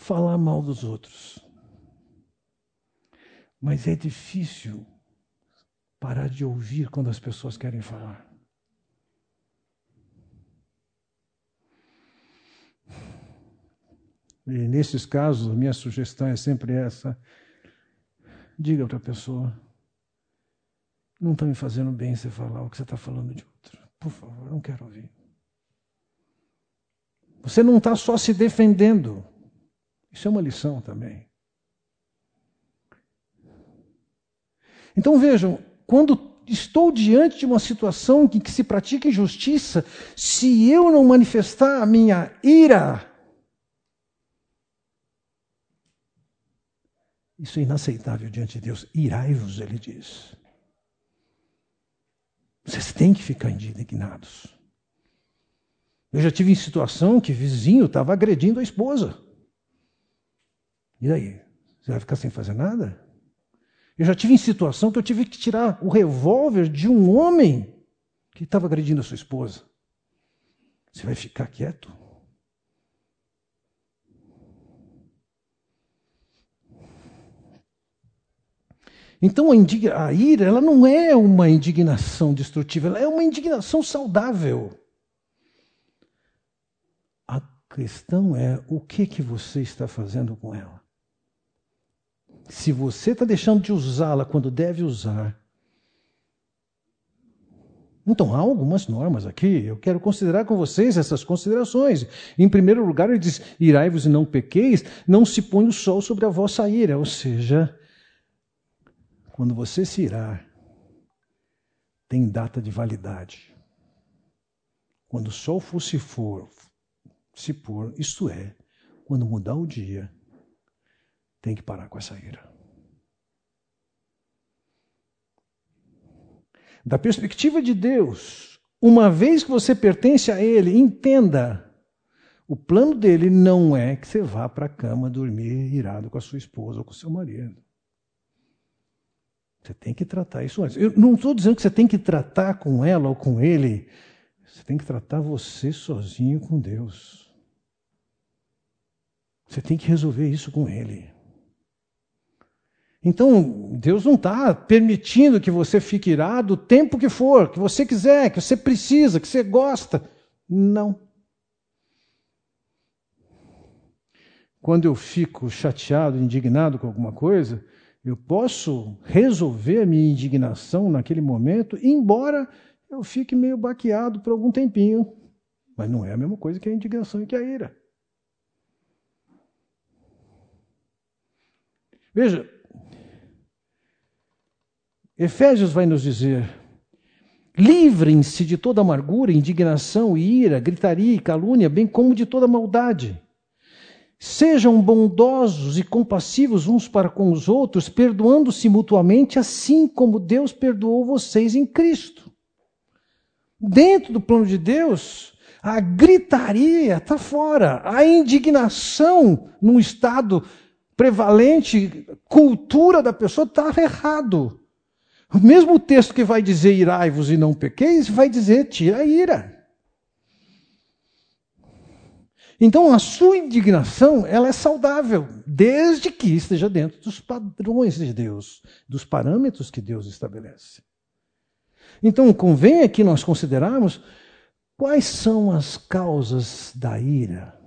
falar mal dos outros. Mas é difícil parar de ouvir quando as pessoas querem falar. E nesses casos, a minha sugestão é sempre essa: diga para a pessoa não está me fazendo bem você falar o que você está falando de outro. Por favor, não quero ouvir. Você não está só se defendendo. Isso é uma lição também. Então vejam, quando estou diante de uma situação em que se pratica injustiça, se eu não manifestar a minha ira, isso é inaceitável diante de Deus. Irai-vos, ele diz. Vocês têm que ficar indignados. Eu já tive em situação que vizinho estava agredindo a esposa. E daí? Você vai ficar sem fazer nada? Eu já tive em situação que eu tive que tirar o revólver de um homem que estava agredindo a sua esposa. Você vai ficar quieto? Então a, a ira ela não é uma indignação destrutiva, ela é uma indignação saudável. A questão é o que que você está fazendo com ela. Se você está deixando de usá-la quando deve usar, então há algumas normas aqui. Eu quero considerar com vocês essas considerações. Em primeiro lugar, ele diz: irai-vos e não pequeis, não se põe o sol sobre a vossa ira. Ou seja, quando você se irar, tem data de validade. Quando o sol for se for, se pôr, isto é, quando mudar o dia, tem que parar com essa ira. Da perspectiva de Deus, uma vez que você pertence a Ele, entenda: o plano dele não é que você vá para a cama dormir irado com a sua esposa ou com o seu marido. Você tem que tratar isso antes. Eu não estou dizendo que você tem que tratar com ela ou com ele. Você tem que tratar você sozinho com Deus. Você tem que resolver isso com ele. Então, Deus não está permitindo que você fique irado o tempo que for, que você quiser, que você precisa, que você gosta. Não. Quando eu fico chateado, indignado com alguma coisa, eu posso resolver a minha indignação naquele momento, embora eu fique meio baqueado por algum tempinho. Mas não é a mesma coisa que a indignação e que a ira. Veja, Efésios vai nos dizer: livrem-se de toda amargura, indignação, ira, gritaria e calúnia, bem como de toda maldade. Sejam bondosos e compassivos uns para com os outros, perdoando-se mutuamente, assim como Deus perdoou vocês em Cristo. Dentro do plano de Deus, a gritaria está fora, a indignação num estado prevalente, cultura da pessoa está errado. O mesmo texto que vai dizer irai-vos e não pequeis, vai dizer tira a ira. Então a sua indignação ela é saudável, desde que esteja dentro dos padrões de Deus, dos parâmetros que Deus estabelece. Então convém aqui nós considerarmos quais são as causas da ira.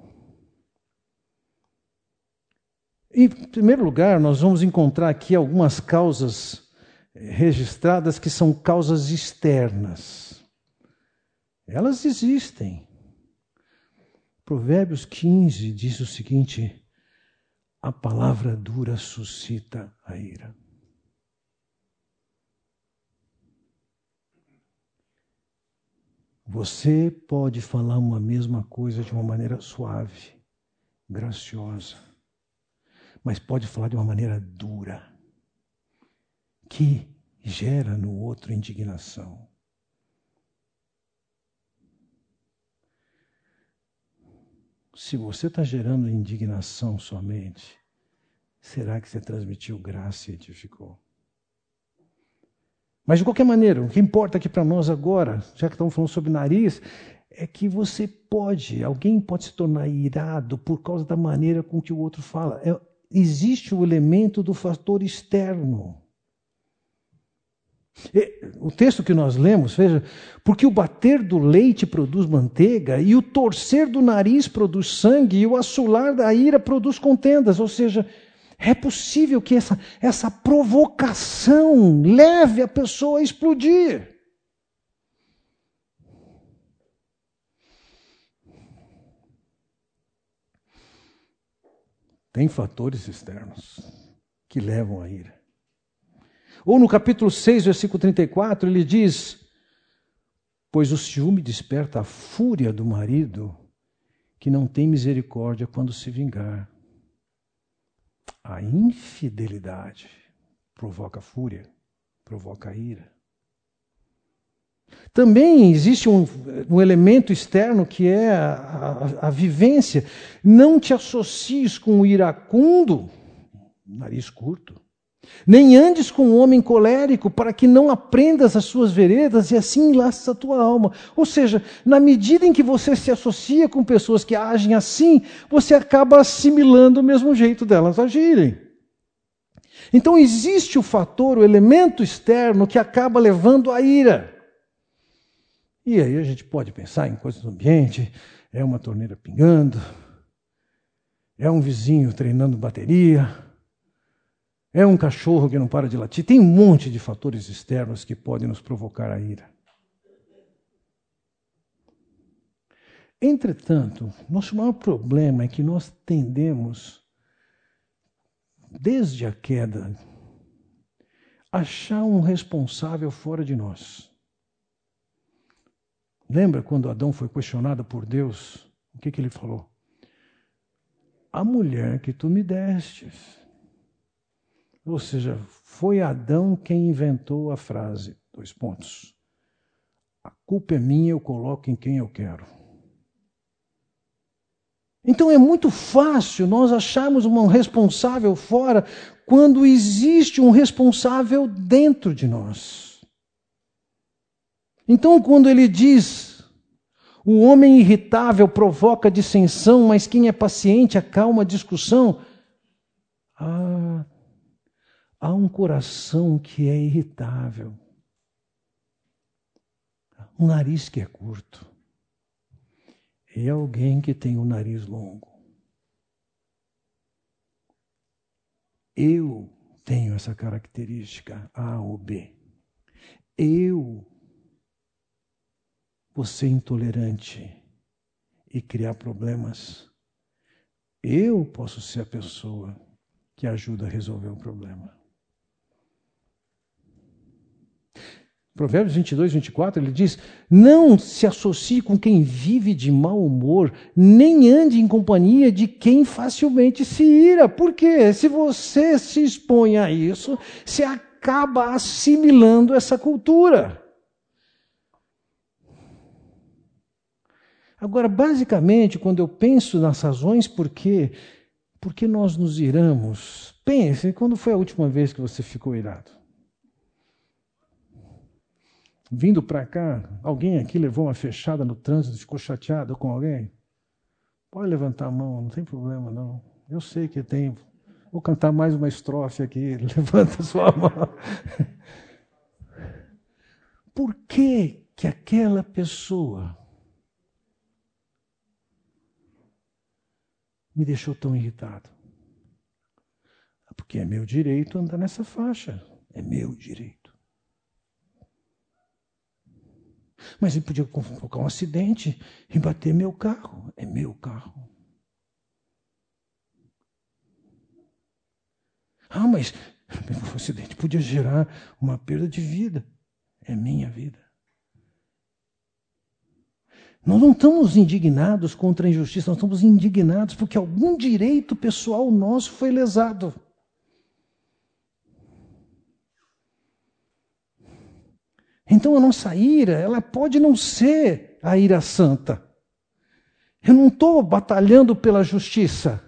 Em primeiro lugar, nós vamos encontrar aqui algumas causas registradas que são causas externas. Elas existem. Provérbios 15 diz o seguinte: a palavra dura suscita a ira. Você pode falar uma mesma coisa de uma maneira suave, graciosa, mas pode falar de uma maneira dura, que gera no outro indignação. Se você está gerando indignação somente, será que você transmitiu graça e edificou? Mas de qualquer maneira, o que importa aqui para nós agora, já que estamos falando sobre nariz, é que você pode, alguém pode se tornar irado por causa da maneira com que o outro fala. É, existe o elemento do fator externo. O texto que nós lemos, veja, porque o bater do leite produz manteiga, e o torcer do nariz produz sangue, e o assolar da ira produz contendas. Ou seja, é possível que essa, essa provocação leve a pessoa a explodir. Tem fatores externos que levam à ira. Ou no capítulo 6, versículo 34, ele diz: Pois o ciúme desperta a fúria do marido, que não tem misericórdia quando se vingar. A infidelidade provoca fúria, provoca ira. Também existe um, um, elemento externo que é a, a, a, vivência. Não te associes com o iracundo, nariz curto, nem andes com um homem colérico, para que não aprendas as suas veredas e assim enlaces a tua alma. Ou seja, na medida em que você se associa com pessoas que agem assim, você acaba assimilando o mesmo jeito delas agirem. Então existe o fator, o elemento externo que acaba levando à ira. E aí a gente pode pensar em coisas do ambiente, é uma torneira pingando, é um vizinho treinando bateria, é um cachorro que não para de latir. Tem um monte de fatores externos que podem nos provocar a ira. Entretanto, nosso maior problema é que nós tendemos, desde a queda, a achar um responsável fora de nós. Lembra quando Adão foi questionado por Deus? O que, que ele falou? A mulher que tu me destes. Ou seja, foi Adão quem inventou a frase. Dois pontos. A culpa é minha, eu coloco em quem eu quero. Então é muito fácil nós acharmos um responsável fora quando existe um responsável dentro de nós. Então, quando ele diz: o homem irritável provoca dissensão, mas quem é paciente acalma a discussão. Ah, há um coração que é irritável, um nariz que é curto, e alguém que tem um nariz longo. Eu tenho essa característica A ou B. Eu vou ser intolerante e criar problemas. Eu posso ser a pessoa que ajuda a resolver o problema. Provérbios 22, 24, ele diz: Não se associe com quem vive de mau humor, nem ande em companhia de quem facilmente se ira. Por quê? Se você se expõe a isso, você acaba assimilando essa cultura. Agora, basicamente, quando eu penso nas razões por que nós nos iramos, pense, quando foi a última vez que você ficou irado? Vindo para cá, alguém aqui levou uma fechada no trânsito, ficou chateado com alguém? Pode levantar a mão, não tem problema não. Eu sei que tem. Vou cantar mais uma estrofe aqui. [LAUGHS] Levanta sua mão. Por que que aquela pessoa me deixou tão irritado? Porque é meu direito andar nessa faixa. É meu direito. Mas ele podia provocar um acidente e bater meu carro. É meu carro. Ah, mas [LAUGHS] o acidente podia gerar uma perda de vida. É minha vida. Nós não estamos indignados contra a injustiça, nós estamos indignados porque algum direito pessoal nosso foi lesado. Então a nossa ira, ela pode não ser a ira santa. Eu não estou batalhando pela justiça.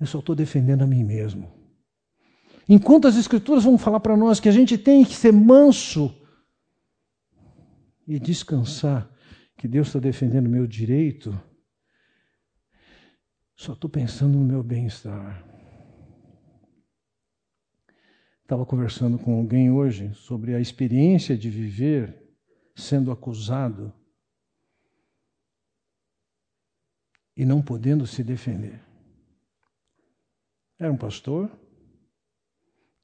Eu só estou defendendo a mim mesmo. Enquanto as Escrituras vão falar para nós que a gente tem que ser manso e descansar, que Deus está defendendo o meu direito, só estou pensando no meu bem-estar. Estava conversando com alguém hoje sobre a experiência de viver sendo acusado e não podendo se defender. Era um pastor,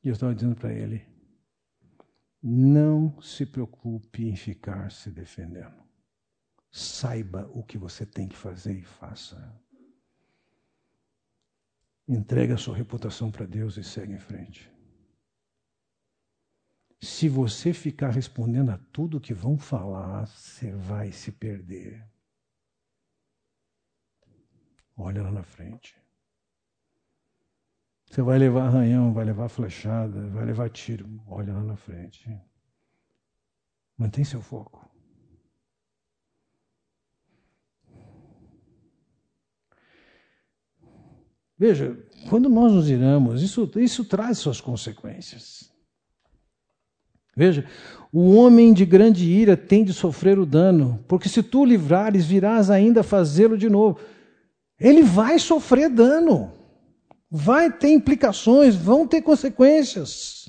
e eu estava dizendo para ele: não se preocupe em ficar se defendendo. Saiba o que você tem que fazer e faça. Entrega a sua reputação para Deus e segue em frente. Se você ficar respondendo a tudo que vão falar, você vai se perder. Olha lá na frente. Você vai levar arranhão, vai levar flechada, vai levar tiro. Olha lá na frente. Mantém seu foco. Veja, quando nós nos iramos, isso, isso traz suas consequências. Veja, o homem de grande ira tem de sofrer o dano, porque se tu livrares, virás ainda fazê-lo de novo. Ele vai sofrer dano, vai ter implicações, vão ter consequências.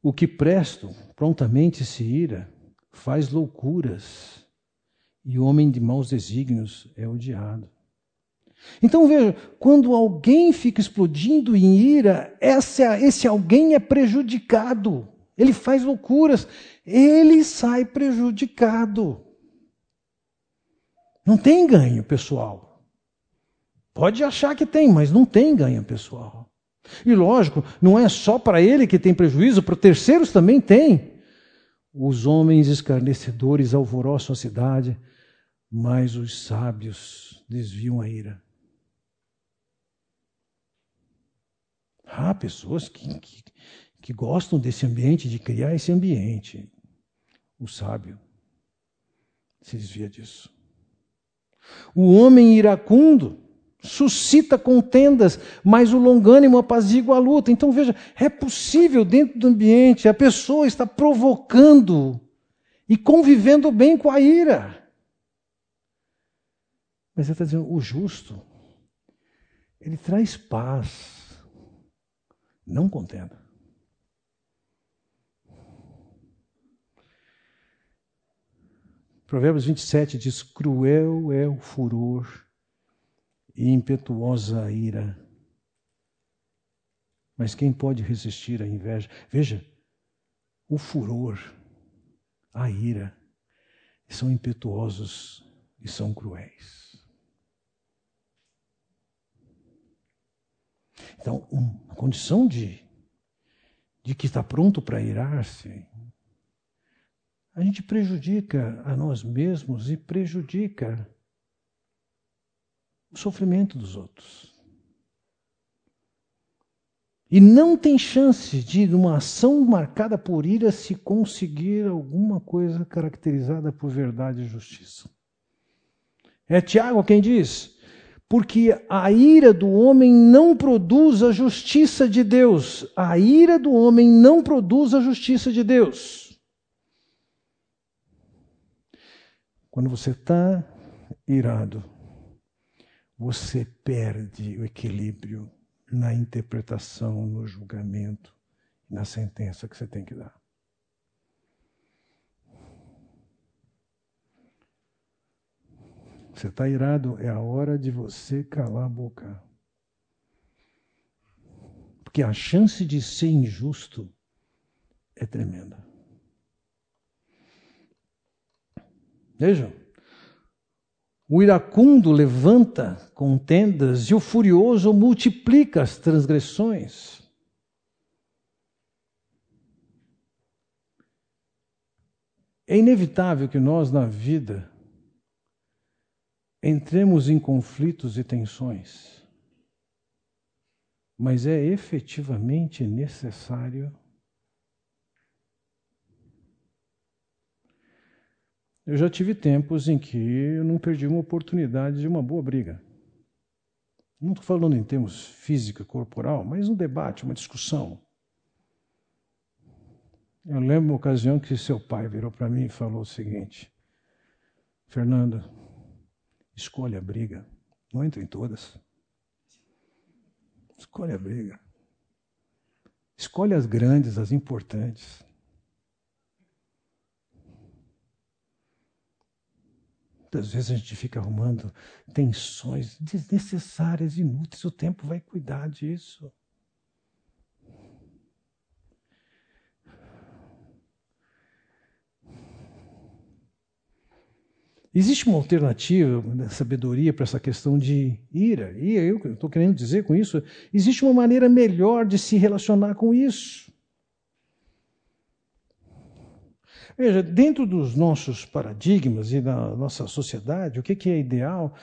O que presto prontamente se ira, faz loucuras, e o homem de maus desígnios é odiado. Então veja, quando alguém fica explodindo em ira, esse, esse alguém é prejudicado. Ele faz loucuras, ele sai prejudicado. Não tem ganho pessoal. Pode achar que tem, mas não tem ganho pessoal. E lógico, não é só para ele que tem prejuízo, para terceiros também tem. Os homens escarnecedores alvoroçam a cidade, mas os sábios desviam a ira. Há pessoas que, que, que gostam desse ambiente, de criar esse ambiente. O sábio se desvia disso. O homem iracundo suscita contendas, mas o longânimo apazigua a luta. Então veja, é possível dentro do ambiente a pessoa está provocando e convivendo bem com a ira. Mas ele está dizendo, o justo, ele traz paz não contenda. Provérbios 27 diz: Cruel é o furor e impetuosa a ira. Mas quem pode resistir à inveja? Veja, o furor, a ira, são impetuosos e são cruéis. Então, uma condição de, de que está pronto para irar-se, a gente prejudica a nós mesmos e prejudica o sofrimento dos outros. E não tem chance de, numa ação marcada por ira, se conseguir alguma coisa caracterizada por verdade e justiça. É Tiago quem diz: porque a ira do homem não produz a justiça de Deus. A ira do homem não produz a justiça de Deus. Quando você está irado, você perde o equilíbrio na interpretação, no julgamento, na sentença que você tem que dar. Você está irado, é a hora de você calar a boca. Porque a chance de ser injusto é tremenda. Vejam. O iracundo levanta contendas e o furioso multiplica as transgressões. É inevitável que nós, na vida, entremos em conflitos e tensões, mas é efetivamente necessário. Eu já tive tempos em que eu não perdi uma oportunidade de uma boa briga. Não estou falando em termos física, corporal, mas um debate, uma discussão. Eu lembro uma ocasião que seu pai virou para mim e falou o seguinte: Fernando, escolha a briga, não entre em todas. Escolhe a briga. Escolhe as grandes, as importantes. Muitas vezes a gente fica arrumando tensões desnecessárias, inúteis. O tempo vai cuidar disso. Existe uma alternativa da sabedoria para essa questão de ira. E eu estou querendo dizer com isso, existe uma maneira melhor de se relacionar com isso. Veja, dentro dos nossos paradigmas e da nossa sociedade, o que, que é ideal?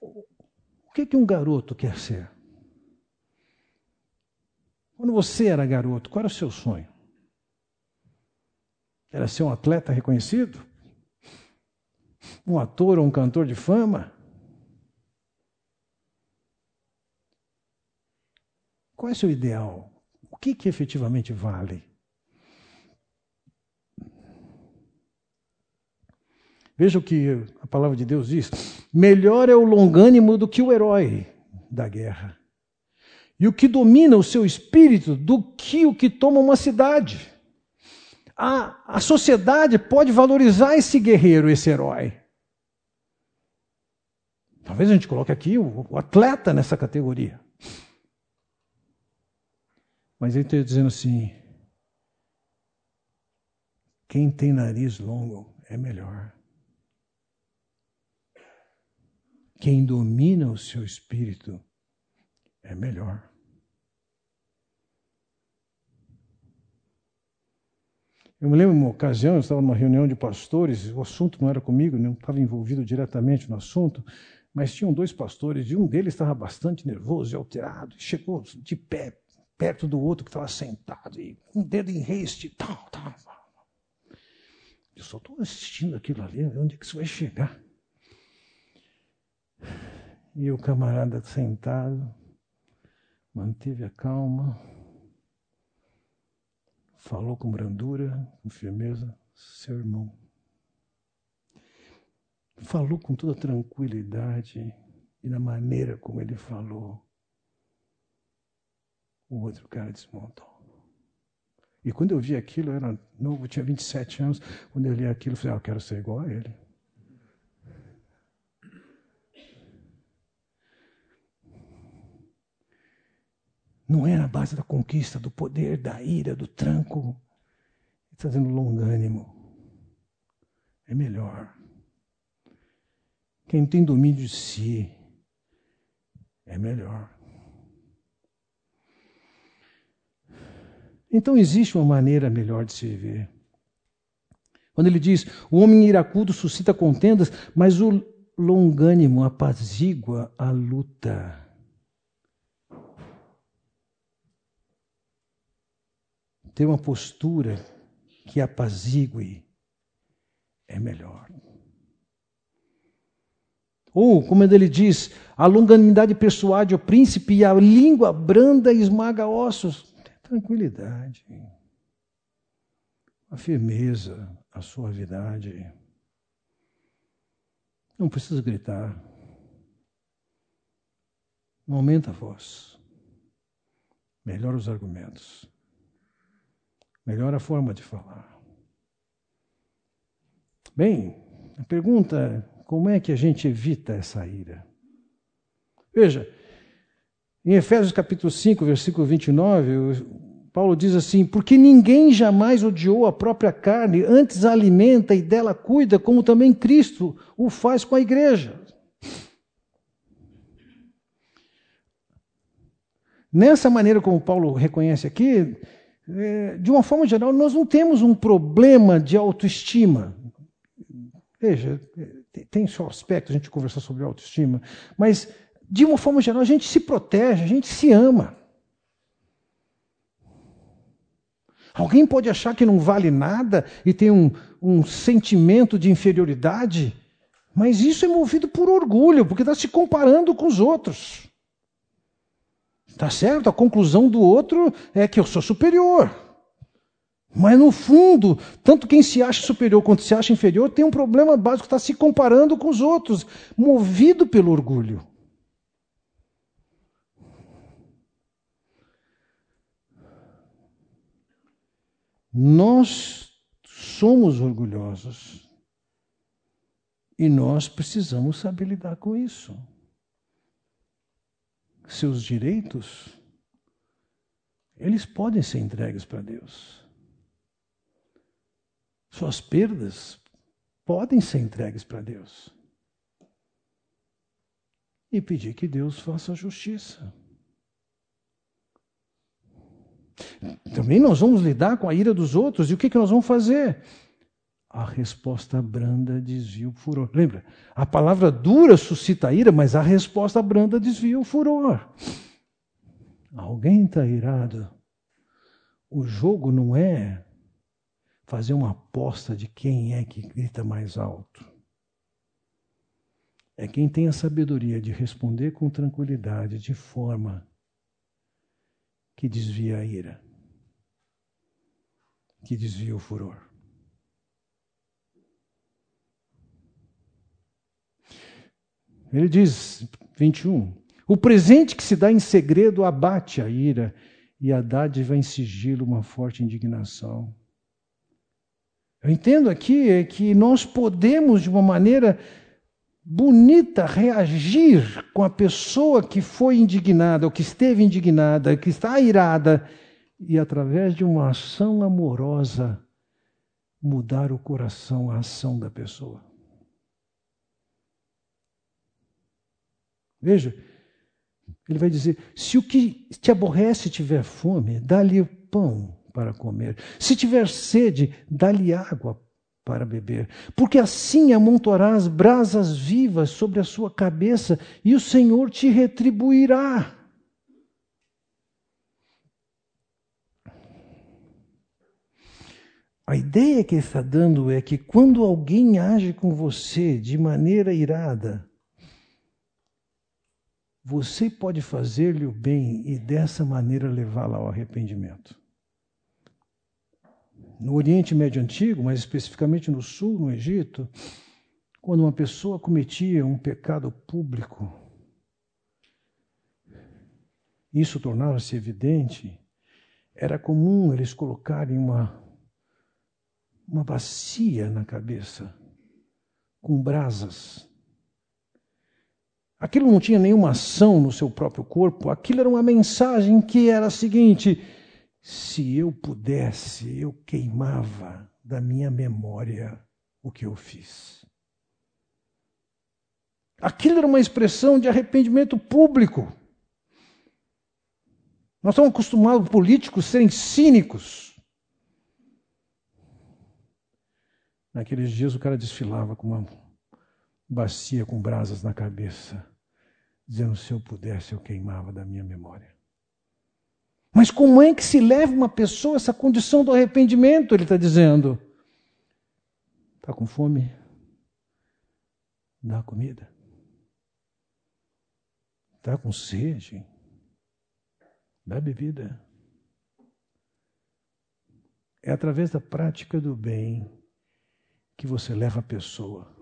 O que, que um garoto quer ser? Quando você era garoto, qual era o seu sonho? Era ser um atleta reconhecido? Um ator ou um cantor de fama? Qual é o seu ideal? O que, que efetivamente vale? Veja o que a palavra de Deus diz: melhor é o longânimo do que o herói da guerra, e o que domina o seu espírito do que o que toma uma cidade a, a sociedade pode valorizar esse guerreiro, esse herói. Talvez a gente coloque aqui o, o atleta nessa categoria. Mas ele está dizendo assim: quem tem nariz longo é melhor. Quem domina o seu espírito é melhor. Eu me lembro uma ocasião, eu estava numa reunião de pastores, o assunto não era comigo, não estava envolvido diretamente no assunto, mas tinham dois pastores, e um deles estava bastante nervoso e alterado, e chegou de pé, perto do outro que estava sentado, e um dedo em reste, tal, tal. Eu só estou assistindo aquilo ali, onde é que isso vai chegar? E o camarada sentado, manteve a calma, falou com brandura, com firmeza, seu irmão. Falou com toda tranquilidade e na maneira como ele falou, o outro cara desmontou. E quando eu vi aquilo, eu era novo, tinha 27 anos. Quando eu li aquilo, eu falei, ah, eu quero ser igual a ele. Não é na base da conquista, do poder, da ira, do tranco. Está dizendo longânimo. É melhor. Quem tem domínio de si é melhor. Então existe uma maneira melhor de se viver. Quando ele diz: o homem iracudo suscita contendas, mas o longânimo apazigua a luta. ter uma postura que apazigue é melhor. Ou, como ele diz, a longanimidade persuade o príncipe e a língua branda esmaga ossos. Tranquilidade, a firmeza, a suavidade. Não precisa gritar. Não aumenta a voz. Melhora os argumentos. Melhora a forma de falar. Bem, a pergunta é: como é que a gente evita essa ira? Veja, em Efésios capítulo 5, versículo 29, Paulo diz assim: Porque ninguém jamais odiou a própria carne, antes a alimenta e dela cuida, como também Cristo o faz com a igreja. Nessa maneira como Paulo reconhece aqui, é, de uma forma geral, nós não temos um problema de autoestima. Veja, tem seu aspecto a gente conversar sobre autoestima, mas de uma forma geral a gente se protege, a gente se ama. Alguém pode achar que não vale nada e tem um, um sentimento de inferioridade, mas isso é movido por orgulho, porque está se comparando com os outros. Tá certo? A conclusão do outro é que eu sou superior. Mas no fundo, tanto quem se acha superior quanto se acha inferior tem um problema básico, está se comparando com os outros, movido pelo orgulho. Nós somos orgulhosos e nós precisamos saber lidar com isso seus direitos, eles podem ser entregues para Deus. Suas perdas podem ser entregues para Deus. E pedir que Deus faça justiça. Também nós vamos lidar com a ira dos outros, e o que, que nós vamos fazer? a resposta branda desvia o furor. Lembra? A palavra dura suscita ira, mas a resposta branda desvia o furor. Alguém está irado. O jogo não é fazer uma aposta de quem é que grita mais alto. É quem tem a sabedoria de responder com tranquilidade, de forma que desvia a ira, que desvia o furor. Ele diz, 21, o presente que se dá em segredo abate a ira, e a dádiva em sigilo uma forte indignação. Eu entendo aqui é que nós podemos, de uma maneira bonita, reagir com a pessoa que foi indignada, ou que esteve indignada, que está irada, e através de uma ação amorosa, mudar o coração, a ação da pessoa. Veja, ele vai dizer: se o que te aborrece tiver fome, dá-lhe pão para comer. Se tiver sede, dá-lhe água para beber. Porque assim amontoarás brasas vivas sobre a sua cabeça e o Senhor te retribuirá. A ideia que ele está dando é que quando alguém age com você de maneira irada, você pode fazer-lhe o bem e dessa maneira levá-la ao arrependimento. No Oriente Médio Antigo, mas especificamente no Sul, no Egito, quando uma pessoa cometia um pecado público, isso tornava-se evidente, era comum eles colocarem uma, uma bacia na cabeça com brasas. Aquilo não tinha nenhuma ação no seu próprio corpo, aquilo era uma mensagem que era a seguinte: se eu pudesse, eu queimava da minha memória o que eu fiz. Aquilo era uma expressão de arrependimento público. Nós estamos acostumados políticos serem cínicos. Naqueles dias o cara desfilava com uma bacia com brasas na cabeça, dizendo: se eu pudesse, eu queimava da minha memória. Mas como é que se leva uma pessoa a essa condição do arrependimento? Ele está dizendo: está com fome? Dá comida. Está com sede? Dá bebida. É através da prática do bem que você leva a pessoa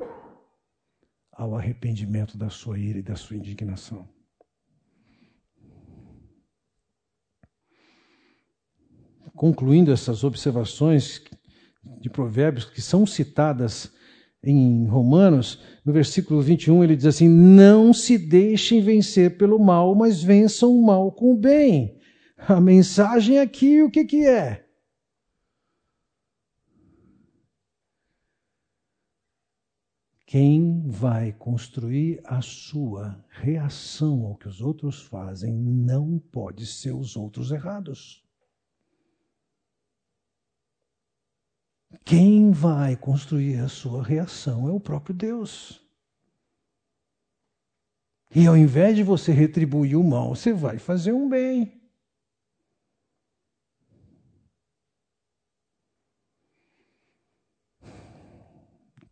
ao arrependimento da sua ira e da sua indignação. Concluindo essas observações de Provérbios que são citadas em Romanos, no versículo 21, ele diz assim: Não se deixem vencer pelo mal, mas vençam o mal com o bem. A mensagem aqui, o que, que é? Quem vai construir a sua reação ao que os outros fazem não pode ser os outros errados. Quem vai construir a sua reação é o próprio Deus. E ao invés de você retribuir o mal, você vai fazer um bem.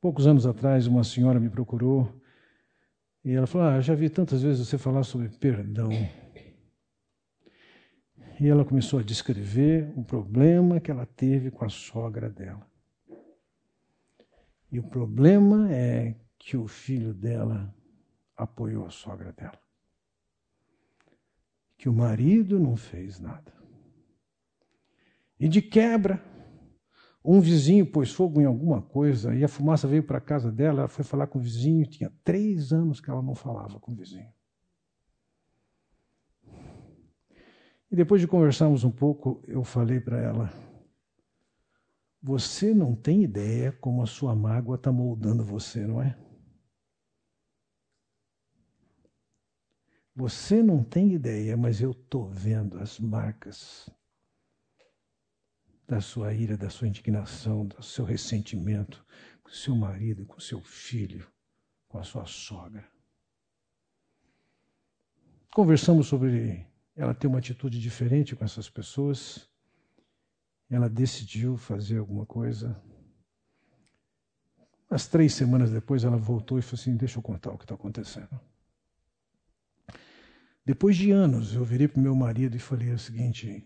Poucos anos atrás, uma senhora me procurou e ela falou: Ah, já vi tantas vezes você falar sobre perdão. E ela começou a descrever o problema que ela teve com a sogra dela. E o problema é que o filho dela apoiou a sogra dela. Que o marido não fez nada. E de quebra, um vizinho pôs fogo em alguma coisa e a fumaça veio para a casa dela. Ela foi falar com o vizinho. Tinha três anos que ela não falava com o vizinho. E depois de conversarmos um pouco, eu falei para ela: Você não tem ideia como a sua mágoa está moldando você, não é? Você não tem ideia, mas eu estou vendo as marcas da sua ira, da sua indignação, do seu ressentimento com seu marido, com seu filho, com a sua sogra. Conversamos sobre ela ter uma atitude diferente com essas pessoas. Ela decidiu fazer alguma coisa. As três semanas depois, ela voltou e falou assim: Deixa eu contar o que está acontecendo. Depois de anos, eu virei para meu marido e falei o seguinte: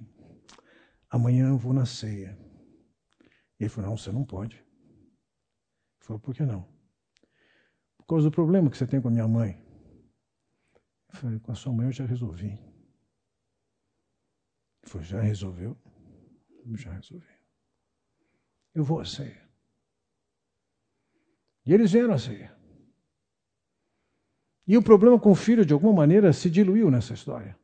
amanhã eu vou na ceia. Ele falou, não, você não pode. Ele falou, por que não? Por causa do problema que você tem com a minha mãe. Eu falei, com a sua mãe eu já resolvi. Falou, já resolveu? Já resolvi. Eu vou à ceia. E eles vieram à ceia. E o problema com o filho, de alguma maneira, se diluiu nessa história.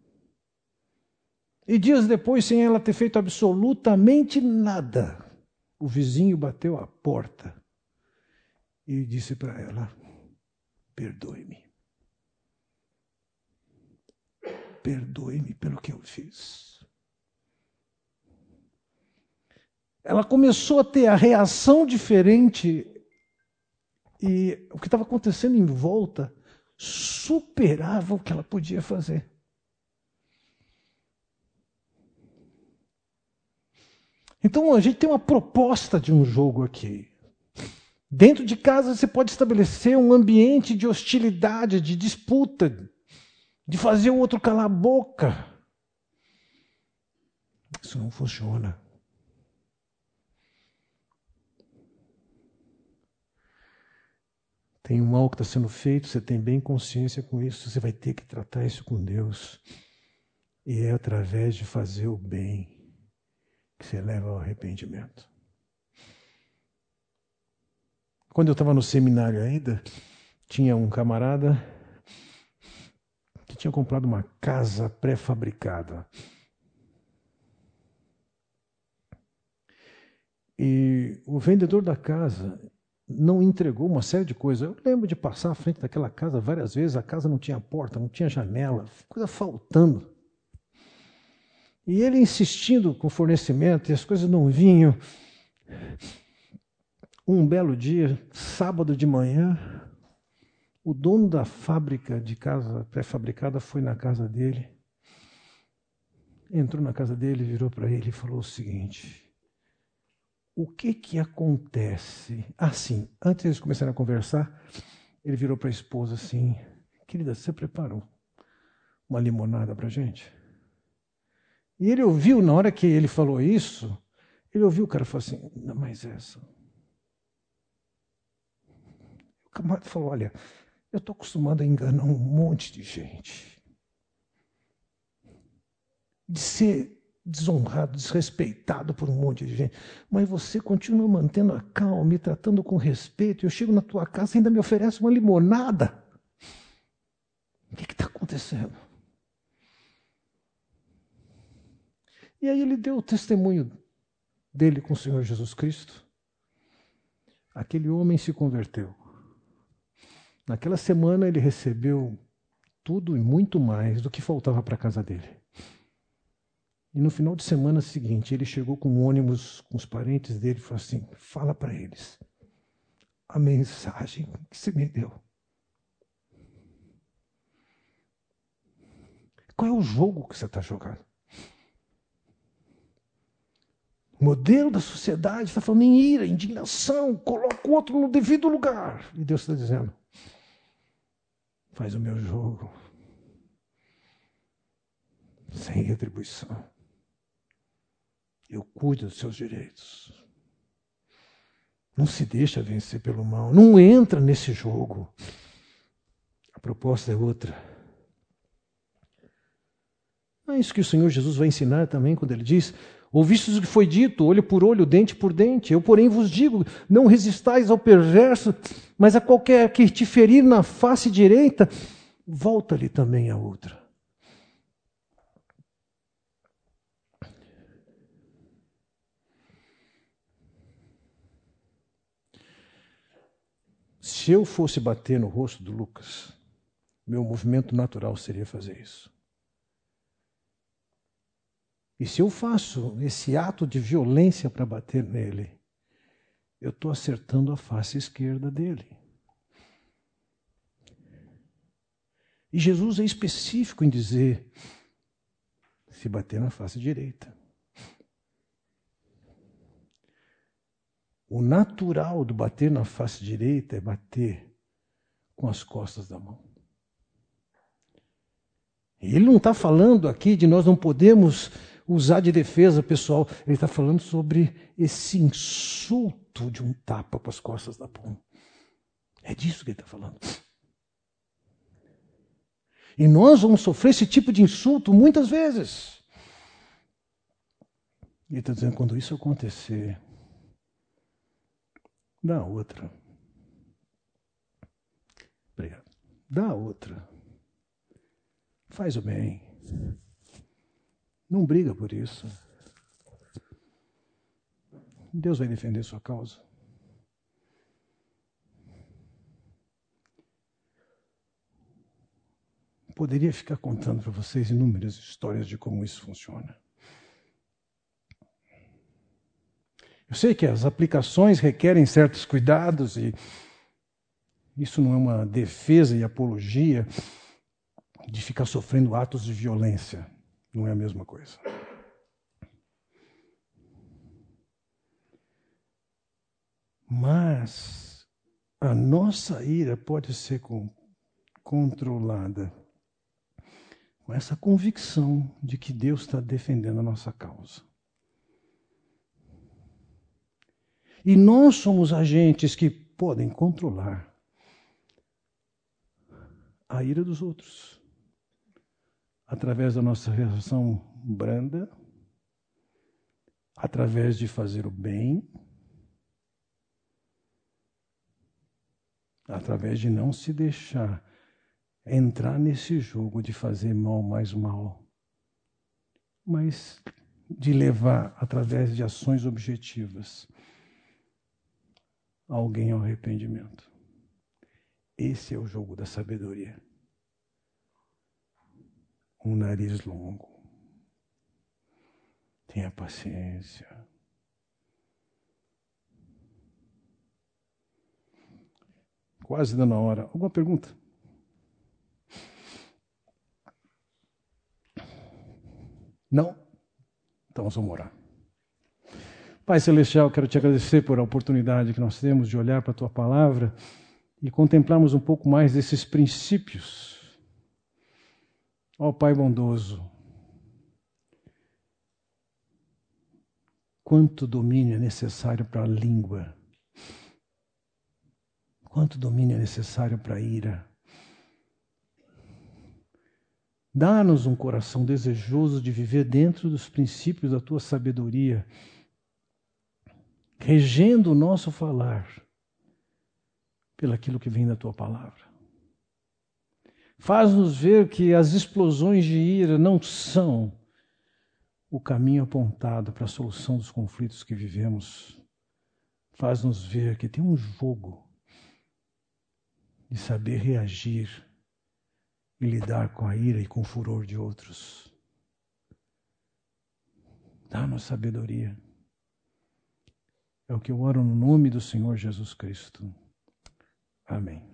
E dias depois, sem ela ter feito absolutamente nada, o vizinho bateu a porta e disse para ela: Perdoe-me. Perdoe-me pelo que eu fiz. Ela começou a ter a reação diferente e o que estava acontecendo em volta superava o que ela podia fazer. Então a gente tem uma proposta de um jogo aqui. Dentro de casa você pode estabelecer um ambiente de hostilidade, de disputa, de fazer o outro calar a boca. Isso não funciona. Tem um mal que está sendo feito, você tem bem consciência com isso, você vai ter que tratar isso com Deus. E é através de fazer o bem que você leva ao arrependimento. Quando eu estava no seminário ainda, tinha um camarada que tinha comprado uma casa pré-fabricada. E o vendedor da casa não entregou uma série de coisas. Eu lembro de passar à frente daquela casa várias vezes, a casa não tinha porta, não tinha janela, coisa faltando. E ele insistindo com o fornecimento, e as coisas não vinham. Um belo dia, sábado de manhã, o dono da fábrica de casa pré-fabricada foi na casa dele. Entrou na casa dele, virou para ele e falou o seguinte: O que que acontece? Assim, antes eles começarem a conversar, ele virou para a esposa assim: Querida, você preparou uma limonada para gente? E ele ouviu, na hora que ele falou isso, ele ouviu o cara falar assim: não mais essa. O camarada falou: olha, eu estou acostumado a enganar um monte de gente. De ser desonrado, desrespeitado por um monte de gente. Mas você continua mantendo a calma, me tratando com respeito. Eu chego na tua casa e ainda me oferece uma limonada. O que está acontecendo? E aí ele deu o testemunho dele com o Senhor Jesus Cristo. Aquele homem se converteu. Naquela semana ele recebeu tudo e muito mais do que faltava para a casa dele. E no final de semana seguinte, ele chegou com um ônibus com os parentes dele e falou assim: fala para eles a mensagem que você me deu. Qual é o jogo que você está jogando? O modelo da sociedade está falando em ira, indignação, coloca o outro no devido lugar. E Deus está dizendo: faz o meu jogo sem retribuição. Eu cuido dos seus direitos. Não se deixa vencer pelo mal. Não entra nesse jogo. A proposta é outra. É isso que o Senhor Jesus vai ensinar também quando ele diz: Ouvistes o que foi dito, olho por olho, dente por dente. Eu, porém, vos digo: não resistais ao perverso, mas a qualquer que te ferir na face direita, volta-lhe também a outra. Se eu fosse bater no rosto do Lucas, meu movimento natural seria fazer isso. E se eu faço esse ato de violência para bater nele, eu estou acertando a face esquerda dele. E Jesus é específico em dizer: se bater na face direita. O natural do bater na face direita é bater com as costas da mão. E ele não está falando aqui de nós não podemos usar de defesa pessoal. Ele está falando sobre esse insulto de um tapa com as costas da mão. É disso que ele está falando. E nós vamos sofrer esse tipo de insulto muitas vezes. Ele está dizendo: quando isso acontecer, Dá outra. Obrigado. Dá outra. Faz o bem. Não briga por isso. Deus vai defender sua causa. Poderia ficar contando para vocês inúmeras histórias de como isso funciona. Eu sei que as aplicações requerem certos cuidados e isso não é uma defesa e apologia de ficar sofrendo atos de violência. Não é a mesma coisa. Mas a nossa ira pode ser controlada com essa convicção de que Deus está defendendo a nossa causa. E nós somos agentes que podem controlar a ira dos outros. Através da nossa reação branda, através de fazer o bem, através de não se deixar entrar nesse jogo de fazer mal mais mal, mas de levar através de ações objetivas alguém ao arrependimento. Esse é o jogo da sabedoria. Um nariz longo. Tenha paciência. Quase dando a hora. Alguma pergunta? Não? Então vamos orar. Pai Celestial, quero te agradecer por a oportunidade que nós temos de olhar para a tua palavra e contemplarmos um pouco mais desses princípios. Ó Pai bondoso, quanto domínio é necessário para a língua, quanto domínio é necessário para a ira. Dá-nos um coração desejoso de viver dentro dos princípios da tua sabedoria regendo o nosso falar pelaquilo que vem da tua palavra. Faz-nos ver que as explosões de ira não são o caminho apontado para a solução dos conflitos que vivemos. Faz-nos ver que tem um jogo de saber reagir e lidar com a ira e com o furor de outros. Dá-nos sabedoria. É o que eu oro no nome do Senhor Jesus Cristo. Amém.